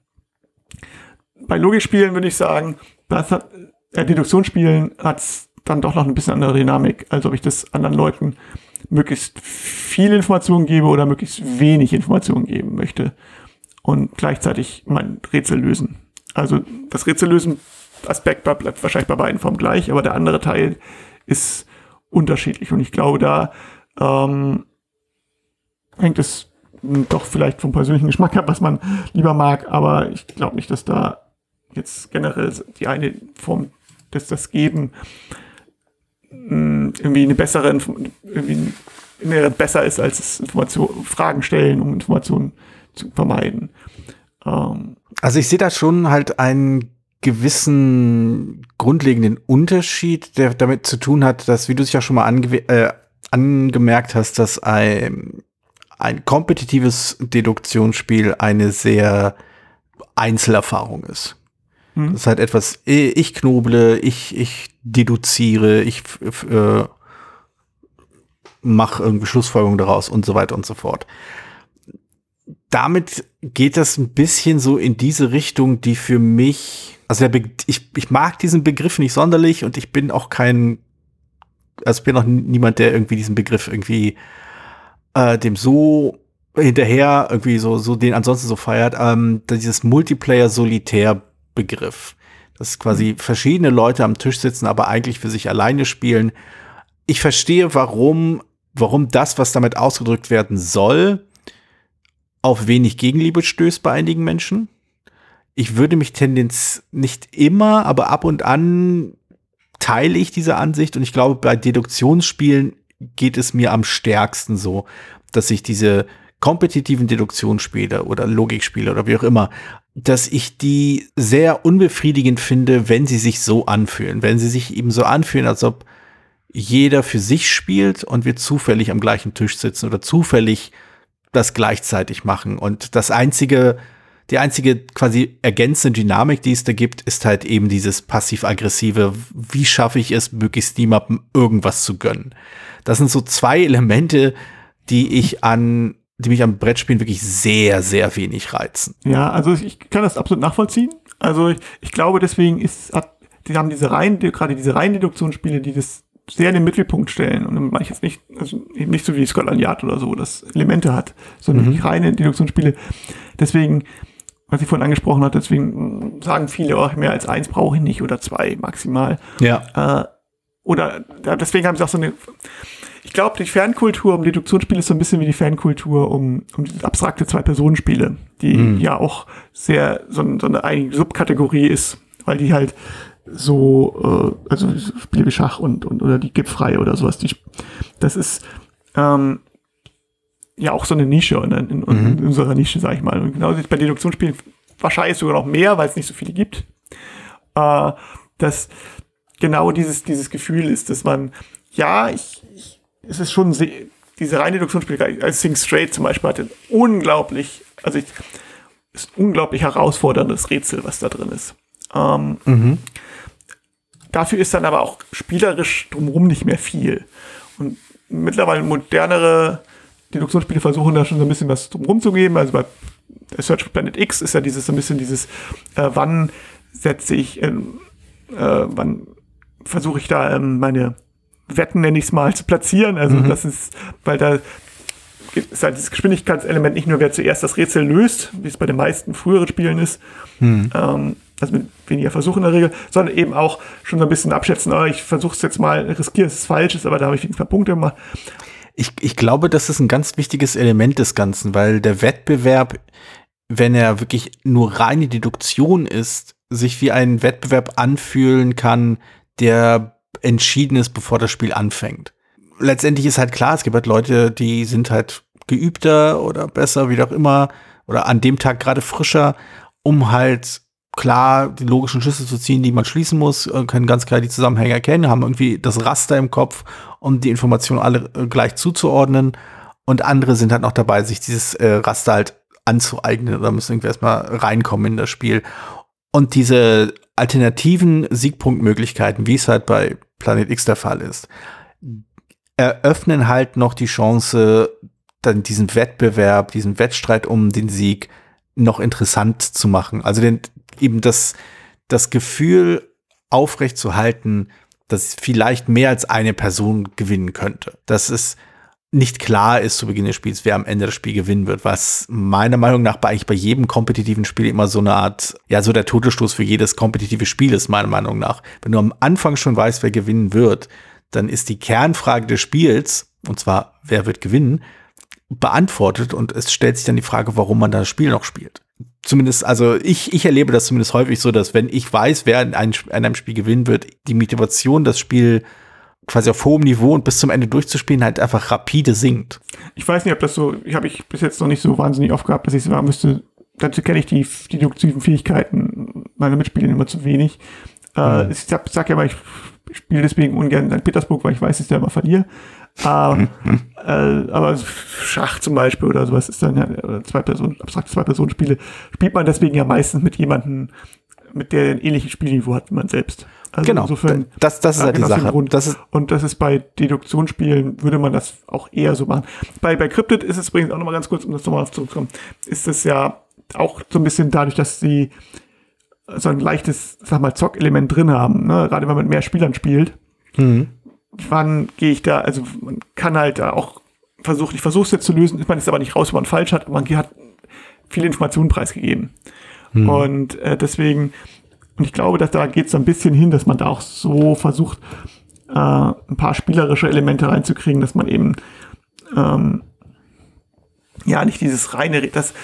bei Logikspielen würde ich sagen, das hat, äh, Deduktionsspielen hat es dann doch noch ein bisschen andere Dynamik, als ob ich das anderen Leuten möglichst viel Informationen gebe oder möglichst wenig Informationen geben möchte und gleichzeitig mein Rätsel lösen. Also das Rätsel lösen Aspekt bleibt wahrscheinlich bei beiden Formen gleich, aber der andere Teil ist unterschiedlich und ich glaube, da ähm, hängt es doch vielleicht vom persönlichen Geschmack ab, was man lieber mag, aber ich glaube nicht, dass da jetzt generell die eine Form dass das Geben irgendwie eine bessere, irgendwie eine besser ist, als es Information, Fragen stellen, um Informationen zu vermeiden. Ähm. Also ich sehe da schon halt einen gewissen grundlegenden Unterschied, der damit zu tun hat, dass, wie du es ja schon mal ange äh, angemerkt hast, dass ein, ein kompetitives Deduktionsspiel eine sehr Einzelerfahrung ist. Hm. Das ist halt etwas, ich knoble, ich, ich deduziere, ich äh, mache irgendwie Schlussfolgerungen daraus und so weiter und so fort. Damit geht das ein bisschen so in diese Richtung, die für mich, also ich, ich mag diesen Begriff nicht sonderlich und ich bin auch kein, also ich bin auch niemand, der irgendwie diesen Begriff irgendwie äh, dem so hinterher irgendwie so, so den ansonsten so feiert, ähm, dieses Multiplayer-Solitär Begriff. Dass quasi verschiedene Leute am Tisch sitzen, aber eigentlich für sich alleine spielen. Ich verstehe, warum, warum das, was damit ausgedrückt werden soll, auf wenig Gegenliebe stößt bei einigen Menschen. Ich würde mich tendenz nicht immer, aber ab und an teile ich diese Ansicht und ich glaube, bei Deduktionsspielen geht es mir am stärksten so, dass ich diese kompetitiven Deduktionsspiele oder Logikspiele oder wie auch immer dass ich die sehr unbefriedigend finde, wenn sie sich so anfühlen. Wenn sie sich eben so anfühlen, als ob jeder für sich spielt und wir zufällig am gleichen Tisch sitzen oder zufällig das gleichzeitig machen. Und das einzige, die einzige quasi ergänzende Dynamik, die es da gibt, ist halt eben dieses passiv-aggressive, wie schaffe ich es, möglichst niemandem irgendwas zu gönnen. Das sind so zwei Elemente, die ich an die mich am Brettspielen wirklich sehr, sehr wenig reizen. Ja, also ich kann das absolut nachvollziehen. Also ich, ich glaube, deswegen ist, hat, die haben diese rein, gerade diese reinen Deduktionsspiele, die das sehr in den Mittelpunkt stellen. Und dann meine ich jetzt nicht, also eben nicht so wie Scotland Yard oder so, das Elemente hat, sondern mhm. die reine Deduktionsspiele. Deswegen, was ich vorhin angesprochen habe, deswegen sagen viele, oh, mehr als eins brauche ich nicht oder zwei maximal. Ja. Äh, oder deswegen haben sie auch so eine ich glaube, die Fernkultur um Deduktionsspiele ist so ein bisschen wie die Fernkultur um, um abstrakte Zwei-Personen-Spiele, die mhm. ja auch sehr so, so eine eigene Subkategorie ist, weil die halt so, äh, also Spiele wie Schach und, und oder die Gipfrei oder sowas, die, das ist ähm, ja auch so eine Nische in, in, in mhm. unserer Nische, sag ich mal. Und genau bei Deduktionsspielen wahrscheinlich sogar noch mehr, weil es nicht so viele gibt. Äh, dass genau dieses, dieses Gefühl ist, dass man, ja, ich, ich es ist schon sehr, diese reine Deduktionsspiele, als Sing Straight zum Beispiel hatte unglaublich, also ich, ist ein unglaublich herausforderndes Rätsel, was da drin ist. Ähm, mhm. Dafür ist dann aber auch spielerisch drumherum nicht mehr viel. Und mittlerweile modernere Deduktionsspiele versuchen da schon so ein bisschen was drumherum zu geben. Also bei Search Planet X ist ja dieses so ein bisschen dieses, äh, wann setze ich, ähm, äh, wann versuche ich da ähm, meine Wetten, nenne ich es mal, zu platzieren. Also mhm. das ist, weil da ist halt das Geschwindigkeitselement nicht nur, wer zuerst das Rätsel löst, wie es bei den meisten früheren Spielen ist, mhm. ähm, also mit weniger Versuch in der Regel, sondern eben auch schon so ein bisschen abschätzen, oh, ich versuche es jetzt mal, riskiere es falsch ist, aber da habe ich wenigstens ein paar Punkte gemacht. Ich, ich glaube, das ist ein ganz wichtiges Element des Ganzen, weil der Wettbewerb, wenn er wirklich nur reine Deduktion ist, sich wie ein Wettbewerb anfühlen kann, der entschieden ist, bevor das Spiel anfängt. Letztendlich ist halt klar, es gibt halt Leute, die sind halt geübter oder besser, wie auch immer, oder an dem Tag gerade frischer, um halt klar die logischen Schlüsse zu ziehen, die man schließen muss, äh, können ganz klar die Zusammenhänge erkennen, haben irgendwie das Raster im Kopf, um die Informationen alle äh, gleich zuzuordnen. Und andere sind halt noch dabei, sich dieses äh, Raster halt anzueignen oder müssen irgendwie erstmal reinkommen in das Spiel. Und diese alternativen Siegpunktmöglichkeiten, wie es halt bei Planet X der Fall ist, eröffnen halt noch die Chance, dann diesen Wettbewerb, diesen Wettstreit um den Sieg noch interessant zu machen. Also den, eben das, das Gefühl aufrecht zu halten, dass vielleicht mehr als eine Person gewinnen könnte. Dass es nicht klar ist zu Beginn des Spiels, wer am Ende das Spiel gewinnen wird, was meiner Meinung nach bei eigentlich bei jedem kompetitiven Spiel immer so eine Art, ja, so der Todesstoß für jedes kompetitive Spiel ist, meiner Meinung nach. Wenn du am Anfang schon weißt, wer gewinnen wird, dann ist die Kernfrage des Spiels, und zwar, wer wird gewinnen, beantwortet und es stellt sich dann die Frage, warum man das Spiel noch spielt. Zumindest, also ich, ich erlebe das zumindest häufig so, dass wenn ich weiß, wer in einem, in einem Spiel gewinnen wird, die Motivation, das Spiel quasi auf hohem Niveau und bis zum Ende durchzuspielen, halt einfach rapide sinkt. Ich weiß nicht, ob das so, ich habe ich bis jetzt noch nicht so wahnsinnig oft gehabt, dass ich sagen müsste, dazu kenne ich die, die deduktiven Fähigkeiten meiner Mitspieler immer zu wenig. Äh, mhm. Ich sag, sag ja mal, ich spiele deswegen ungern St. Petersburg, weil ich weiß, dass ich da immer verliere. Ähm, äh, aber Schach zum Beispiel oder sowas ist dann ja, zwei Personen, abstrakte Zwei-Personen-Spiele, spielt man deswegen ja meistens mit jemandem, mit der ein ähnliches Spielniveau hat wie man selbst. Also genau, insofern, das, das ist halt die Sache. Grund. Das ist und das ist bei Deduktionsspielen, würde man das auch eher so machen. Bei, bei Cryptid ist es übrigens auch nochmal ganz kurz, um das nochmal zurückzukommen, ist es ja auch so ein bisschen dadurch, dass sie so ein leichtes, sag mal, Zockelement drin haben, ne? gerade wenn man mit mehr Spielern spielt. Mhm wann gehe ich da, also man kann halt da auch versuchen, ich versuche es jetzt zu lösen, man ist aber nicht raus, wenn man falsch hat, man hat viele Informationen preisgegeben. Hm. Und äh, deswegen, und ich glaube, dass da geht es so ein bisschen hin, dass man da auch so versucht, äh, ein paar spielerische Elemente reinzukriegen, dass man eben ähm, ja nicht dieses reine, das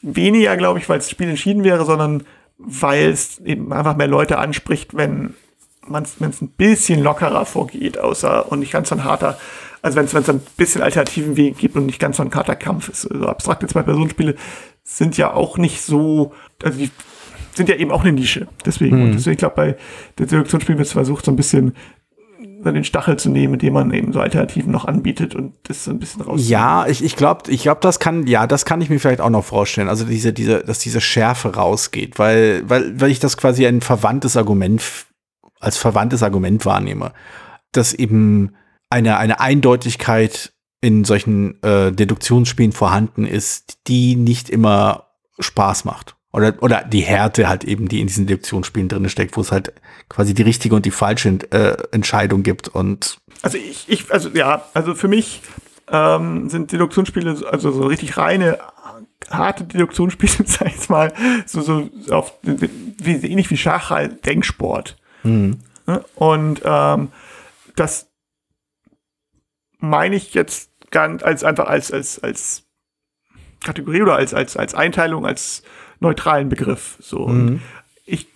weniger, glaube ich, weil das Spiel entschieden wäre, sondern weil es eben einfach mehr Leute anspricht, wenn wenn es ein bisschen lockerer vorgeht, außer und nicht ganz so ein harter, also wenn es ein bisschen alternativen Weg gibt und nicht ganz so ein harter Kampf ist. Also abstrakte Zwei-Personen-Spiele sind ja auch nicht so, also die sind ja eben auch eine Nische. Deswegen, hm. und deswegen, ich glaube, bei der Selektionsspiel wird es versucht, so ein bisschen den Stachel zu nehmen, indem man eben so Alternativen noch anbietet und das so ein bisschen raus. Ja, ich, ich glaube, ich glaube, das kann, ja, das kann ich mir vielleicht auch noch vorstellen. Also diese, diese, dass diese Schärfe rausgeht, weil, weil, weil ich das quasi ein verwandtes Argument als verwandtes Argument wahrnehme, dass eben eine, eine Eindeutigkeit in solchen äh, Deduktionsspielen vorhanden ist, die nicht immer Spaß macht. Oder, oder die Härte halt eben, die in diesen Deduktionsspielen drin steckt, wo es halt quasi die richtige und die falsche äh, Entscheidung gibt. Und also ich, ich, also ja, also für mich ähm, sind Deduktionsspiele, also so richtig reine harte Deduktionsspiele, sag ich mal, so, so auf, wie, ähnlich wie Schach, halt Denksport. Mhm. Und ähm, das meine ich jetzt ganz als einfach als, als, als Kategorie oder als, als, als Einteilung, als neutralen Begriff. So. Mhm. ich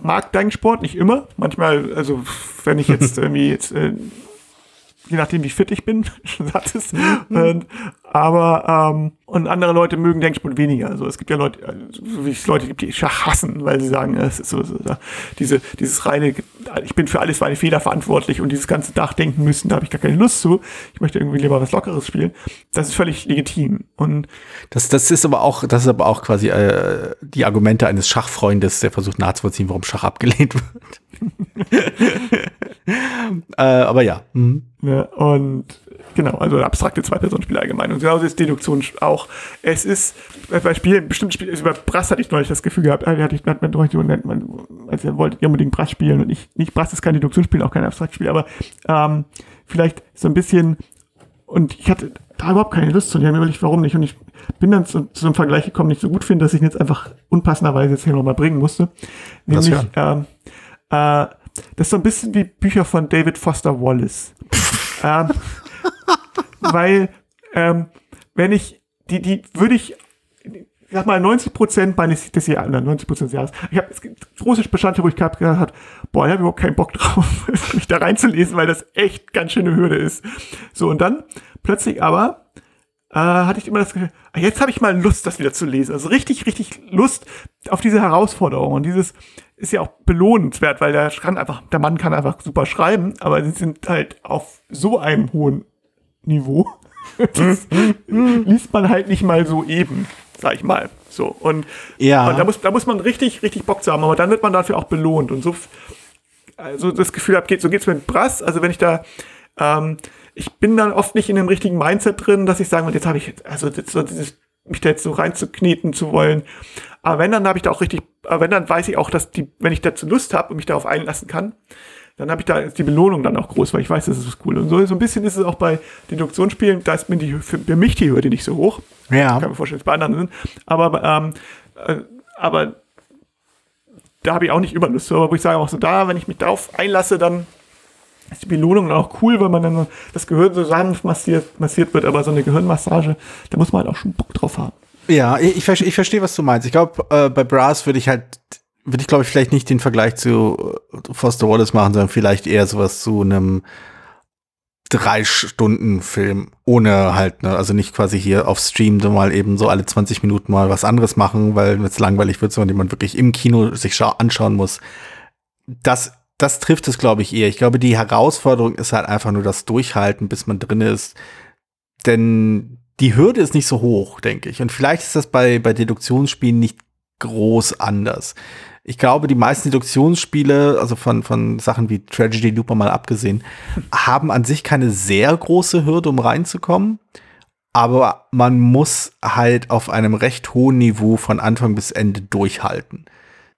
mag Denksport nicht immer. Manchmal, also wenn ich jetzt irgendwie jetzt äh, je nachdem, wie fit ich bin, schon satt ist. Mhm. Und, aber ähm, und andere Leute mögen Denksport weniger. Also es gibt ja Leute, so wie es Leute gibt, die Schach hassen, weil sie sagen, es ist so, so diese, dieses reine, ich bin für alles meine Fehler verantwortlich und dieses ganze Nachdenken müssen, da habe ich gar keine Lust zu. Ich möchte irgendwie lieber was Lockeres spielen. Das ist völlig legitim. Und das, das ist aber auch, das ist aber auch quasi äh, die Argumente eines Schachfreundes, der versucht nachzuvollziehen, warum Schach abgelehnt wird. äh, aber ja. Mhm. ja. Und Genau, also abstrakte Zwei-Personen-Spiele allgemein. Und genauso ist Deduktion auch. Es ist bei Spielen, bestimmte Spiele, also bei Brass hatte ich neulich das Gefühl gehabt, ah, hatte ich, hat man neulich man, also er wollte unbedingt Brass spielen und ich, nicht Brass ist kein Deduktionsspiel, auch kein Abstraktspiel, aber ähm, vielleicht so ein bisschen, und ich hatte da überhaupt keine Lust zu und ich habe mir überlegt, warum nicht. Und ich bin dann zu, zu einem Vergleich gekommen, nicht so gut finde, dass ich ihn jetzt einfach unpassenderweise jetzt hier nochmal bringen musste. Nämlich, ähm, äh, das ist so ein bisschen wie Bücher von David Foster Wallace. ähm, weil, ähm, wenn ich, die, die würde ich, ich sag mal, 90 Prozent meines des Jahres, 90 Prozent des Jahres, ich habe große Bestandteile, wo ich gerade gesagt habe, boah, ich habe überhaupt keinen Bock drauf, mich da reinzulesen, weil das echt ganz schöne Hürde ist. So, und dann plötzlich aber äh, hatte ich immer das Gefühl, ah, jetzt habe ich mal Lust, das wieder zu lesen. Also richtig, richtig Lust auf diese Herausforderung. Und dieses ist ja auch belohnenswert, weil der kann einfach, der Mann kann einfach super schreiben, aber sie sind halt auf so einem hohen Niveau. das liest man halt nicht mal so eben, sag ich mal. So. Und, ja. und da, muss, da muss man richtig, richtig Bock zu haben, aber dann wird man dafür auch belohnt. Und so, also das Gefühl habe, geht, so geht's mit Brass. Also wenn ich da, ähm, ich bin dann oft nicht in dem richtigen Mindset drin, dass ich sagen will, jetzt habe ich, also so dieses, mich da jetzt so reinzukneten zu wollen. Aber wenn, dann habe ich da auch richtig, aber wenn, dann weiß ich auch, dass die, wenn ich dazu Lust habe und mich darauf einlassen kann, dann habe ich da die Belohnung dann auch groß, weil ich weiß, das ist cool. Und so, so ein bisschen ist es auch bei Deduktionsspielen, da ist mir die, für, für mich die Hürde nicht so hoch. Ja. Ich kann mir vorstellen, dass es bei anderen sind. Aber, ähm, äh, aber da habe ich auch nicht immer Lust. Aber wo ich sage auch so, da, wenn ich mich darauf einlasse, dann ist die Belohnung auch cool, weil man dann das Gehirn so sanft massiert, massiert wird. Aber so eine Gehirnmassage, da muss man halt auch schon Bock drauf haben. Ja, ich, ich, ich verstehe, was du meinst. Ich glaube, äh, bei Brass würde ich halt würde ich, glaube ich, vielleicht nicht den Vergleich zu äh, Foster Wallace machen, sondern vielleicht eher sowas zu einem drei Stunden Film ohne halt, ne, also nicht quasi hier auf Stream mal eben so alle 20 Minuten mal was anderes machen, weil es langweilig wird, sondern die man wirklich im Kino sich anschauen muss. Das, das trifft es, glaube ich, eher. Ich glaube, die Herausforderung ist halt einfach nur das Durchhalten, bis man drin ist. Denn die Hürde ist nicht so hoch, denke ich. Und vielleicht ist das bei, bei Deduktionsspielen nicht groß anders ich glaube, die meisten Deduktionsspiele, also von, von Sachen wie Tragedy Looper mal abgesehen, haben an sich keine sehr große Hürde, um reinzukommen. Aber man muss halt auf einem recht hohen Niveau von Anfang bis Ende durchhalten.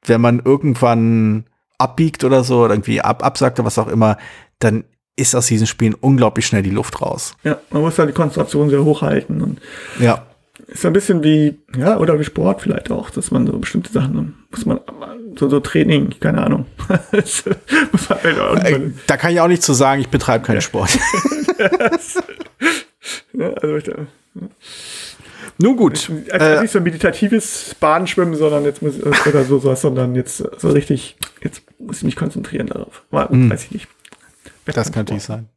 Wenn man irgendwann abbiegt oder so, oder irgendwie ab, absagt oder was auch immer, dann ist aus diesen Spielen unglaublich schnell die Luft raus. Ja, man muss halt die Konzentration sehr hoch halten. Und ja ist ein bisschen wie, ja, oder wie Sport vielleicht auch, dass man so bestimmte Sachen, muss man, so, so Training, keine Ahnung. halt äh, da kann ich auch nicht zu sagen, ich betreibe keinen Sport. ja, also ich, ja. Nun gut. Also äh, nicht so ein meditatives Bahnschwimmen, sondern jetzt muss oder so sowas, sondern jetzt so richtig, jetzt muss ich mich konzentrieren darauf. Mal, hm. Weiß ich nicht. Das kann natürlich sein.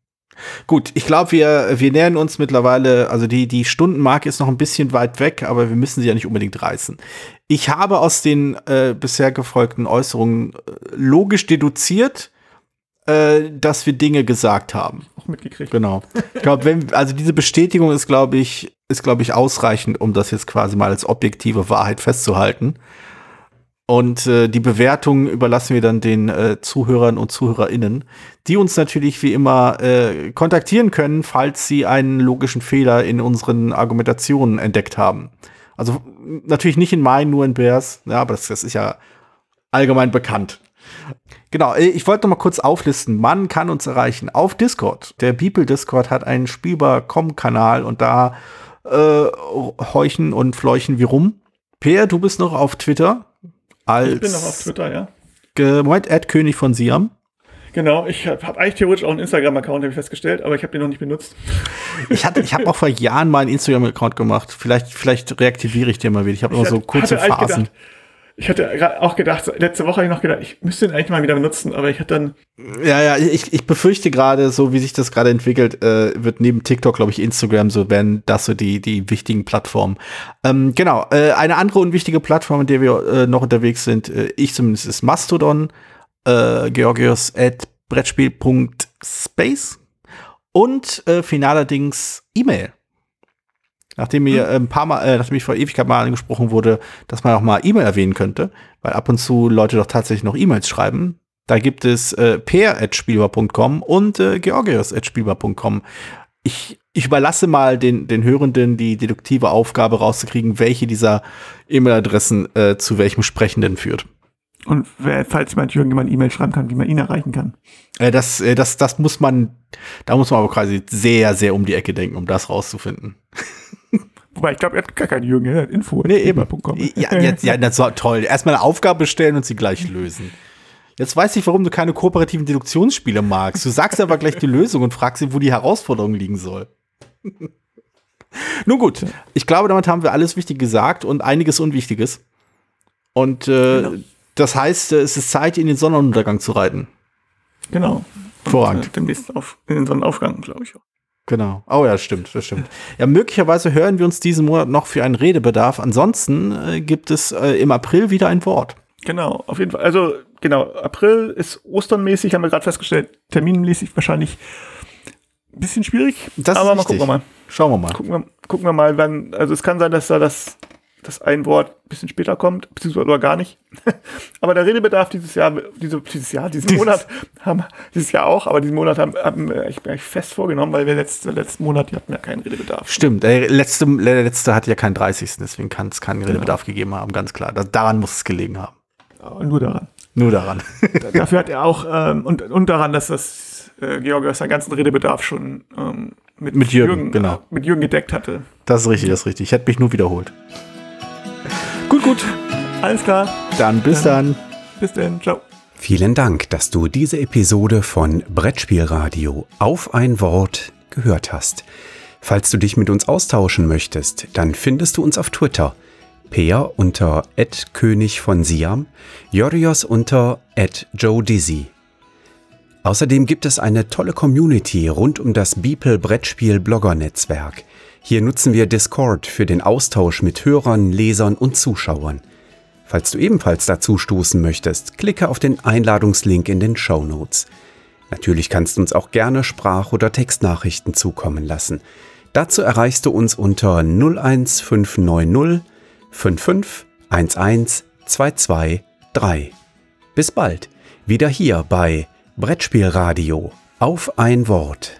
Gut, ich glaube, wir, wir nähern uns mittlerweile, also die, die Stundenmarke ist noch ein bisschen weit weg, aber wir müssen sie ja nicht unbedingt reißen. Ich habe aus den äh, bisher gefolgten Äußerungen äh, logisch deduziert, äh, dass wir Dinge gesagt haben. Auch mitgekriegt. Genau. Ich glaube, wenn, also diese Bestätigung ist, glaube ich, ist, glaube ich, ausreichend, um das jetzt quasi mal als objektive Wahrheit festzuhalten. Und äh, die Bewertung überlassen wir dann den äh, Zuhörern und Zuhörerinnen, die uns natürlich wie immer äh, kontaktieren können, falls sie einen logischen Fehler in unseren Argumentationen entdeckt haben. Also natürlich nicht in meinen, nur in Bears, ja, aber das, das ist ja allgemein bekannt. Genau, äh, ich wollte noch mal kurz auflisten. Man kann uns erreichen auf Discord. Der People Discord hat einen Spielbar.com-Kanal und da äh, heuchen und fleuchen wir rum. Peer, du bist noch auf Twitter als. Ich bin noch auf Twitter, ja. Gemeint Ad König von Siam. Genau, ich habe hab eigentlich theoretisch auch einen Instagram-Account, habe ich festgestellt, aber ich habe den noch nicht benutzt. Ich, hatte, ich habe auch vor Jahren mal einen Instagram-Account gemacht. Vielleicht, vielleicht reaktiviere ich den mal wieder. Ich habe immer so kurze Phasen. Gedacht, Ich hatte auch gedacht, letzte Woche habe ich noch gedacht, ich müsste ihn eigentlich mal wieder benutzen, aber ich hatte dann. Ja, ja, ich, ich befürchte gerade, so wie sich das gerade entwickelt, äh, wird neben TikTok, glaube ich, Instagram so werden das so die, die wichtigen Plattformen. Ähm, genau, äh, eine andere unwichtige Plattform, in der wir äh, noch unterwegs sind, äh, ich zumindest, ist Mastodon, äh, Georgios at Brettspiel.space und äh, finalerdings E-Mail. Nachdem mir hm. ein paar Mal, äh, nachdem ich vor Ewigkeit mal angesprochen wurde, dass man auch mal E-Mail erwähnen könnte, weil ab und zu Leute doch tatsächlich noch E-Mails schreiben. Da gibt es äh, peer.spielbar.com und äh, georgios.spielbar.com. Ich, ich überlasse mal den, den Hörenden die deduktive Aufgabe rauszukriegen, welche dieser E-Mail-Adressen äh, zu welchem Sprechenden führt. Und falls jemand irgendjemand E-Mail schreiben kann, wie man ihn erreichen kann. Äh, das, äh, das, das muss man, da muss man aber quasi sehr, sehr um die Ecke denken, um das rauszufinden. Wobei, ich glaube, er hat gar keinen Jürgen, er hat Info. Nee, eben. Ja, jetzt, ja, das war toll. Erstmal eine Aufgabe stellen und sie gleich lösen. Jetzt weiß ich, warum du keine kooperativen Deduktionsspiele magst. Du sagst aber gleich die Lösung und fragst ihn, wo die Herausforderung liegen soll. Nun gut, ich glaube, damit haben wir alles Wichtige gesagt und einiges Unwichtiges. Und äh, genau. Das heißt, es ist Zeit, in den Sonnenuntergang zu reiten. Genau. Vorrangig. Äh, demnächst auf, in den Sonnenaufgang, glaube ich auch. Genau. Oh ja, stimmt, das stimmt. Ja, möglicherweise hören wir uns diesen Monat noch für einen Redebedarf. Ansonsten äh, gibt es äh, im April wieder ein Wort. Genau, auf jeden Fall. Also, genau, April ist osternmäßig, haben wir gerade festgestellt, terminmäßig wahrscheinlich ein bisschen schwierig. Das aber mal gucken wir mal. Schauen wir mal. Gucken wir, gucken wir mal, wann, also es kann sein, dass da das dass ein Wort ein bisschen später kommt, beziehungsweise oder gar nicht. aber der Redebedarf dieses Jahr, diese, dieses Jahr, diesen Monat, haben, dieses Jahr auch, aber diesen Monat haben, haben ich bin fest vorgenommen, weil wir letzte, letzten Monat, die hatten ja keinen Redebedarf. Stimmt, der letzte, der letzte hatte ja keinen 30. Deswegen kann es keinen genau. Redebedarf gegeben haben, ganz klar. Daran muss es gelegen haben. Aber nur daran. Nur daran. Dafür hat er auch, ähm, und, und daran, dass das äh, Georg seinen ganzen Redebedarf schon ähm, mit, mit Jürgen, Jürgen, genau. mit Jürgen gedeckt hatte. Das ist richtig, das ist richtig. Ich hätte mich nur wiederholt. Gut, gut. Alles klar. Dann bis dann. dann. Bis dann. Ciao. Vielen Dank, dass du diese Episode von Brettspielradio auf ein Wort gehört hast. Falls du dich mit uns austauschen möchtest, dann findest du uns auf Twitter. Peer unter König von Siam, Jorios unter Joe Dizzy. Außerdem gibt es eine tolle Community rund um das Beeple Brettspiel Blogger Netzwerk. Hier nutzen wir Discord für den Austausch mit Hörern, Lesern und Zuschauern. Falls du ebenfalls dazu stoßen möchtest, klicke auf den Einladungslink in den Show Notes. Natürlich kannst du uns auch gerne Sprach- oder Textnachrichten zukommen lassen. Dazu erreichst du uns unter 01590 55 11 223. Bis bald, wieder hier bei Brettspielradio auf ein Wort.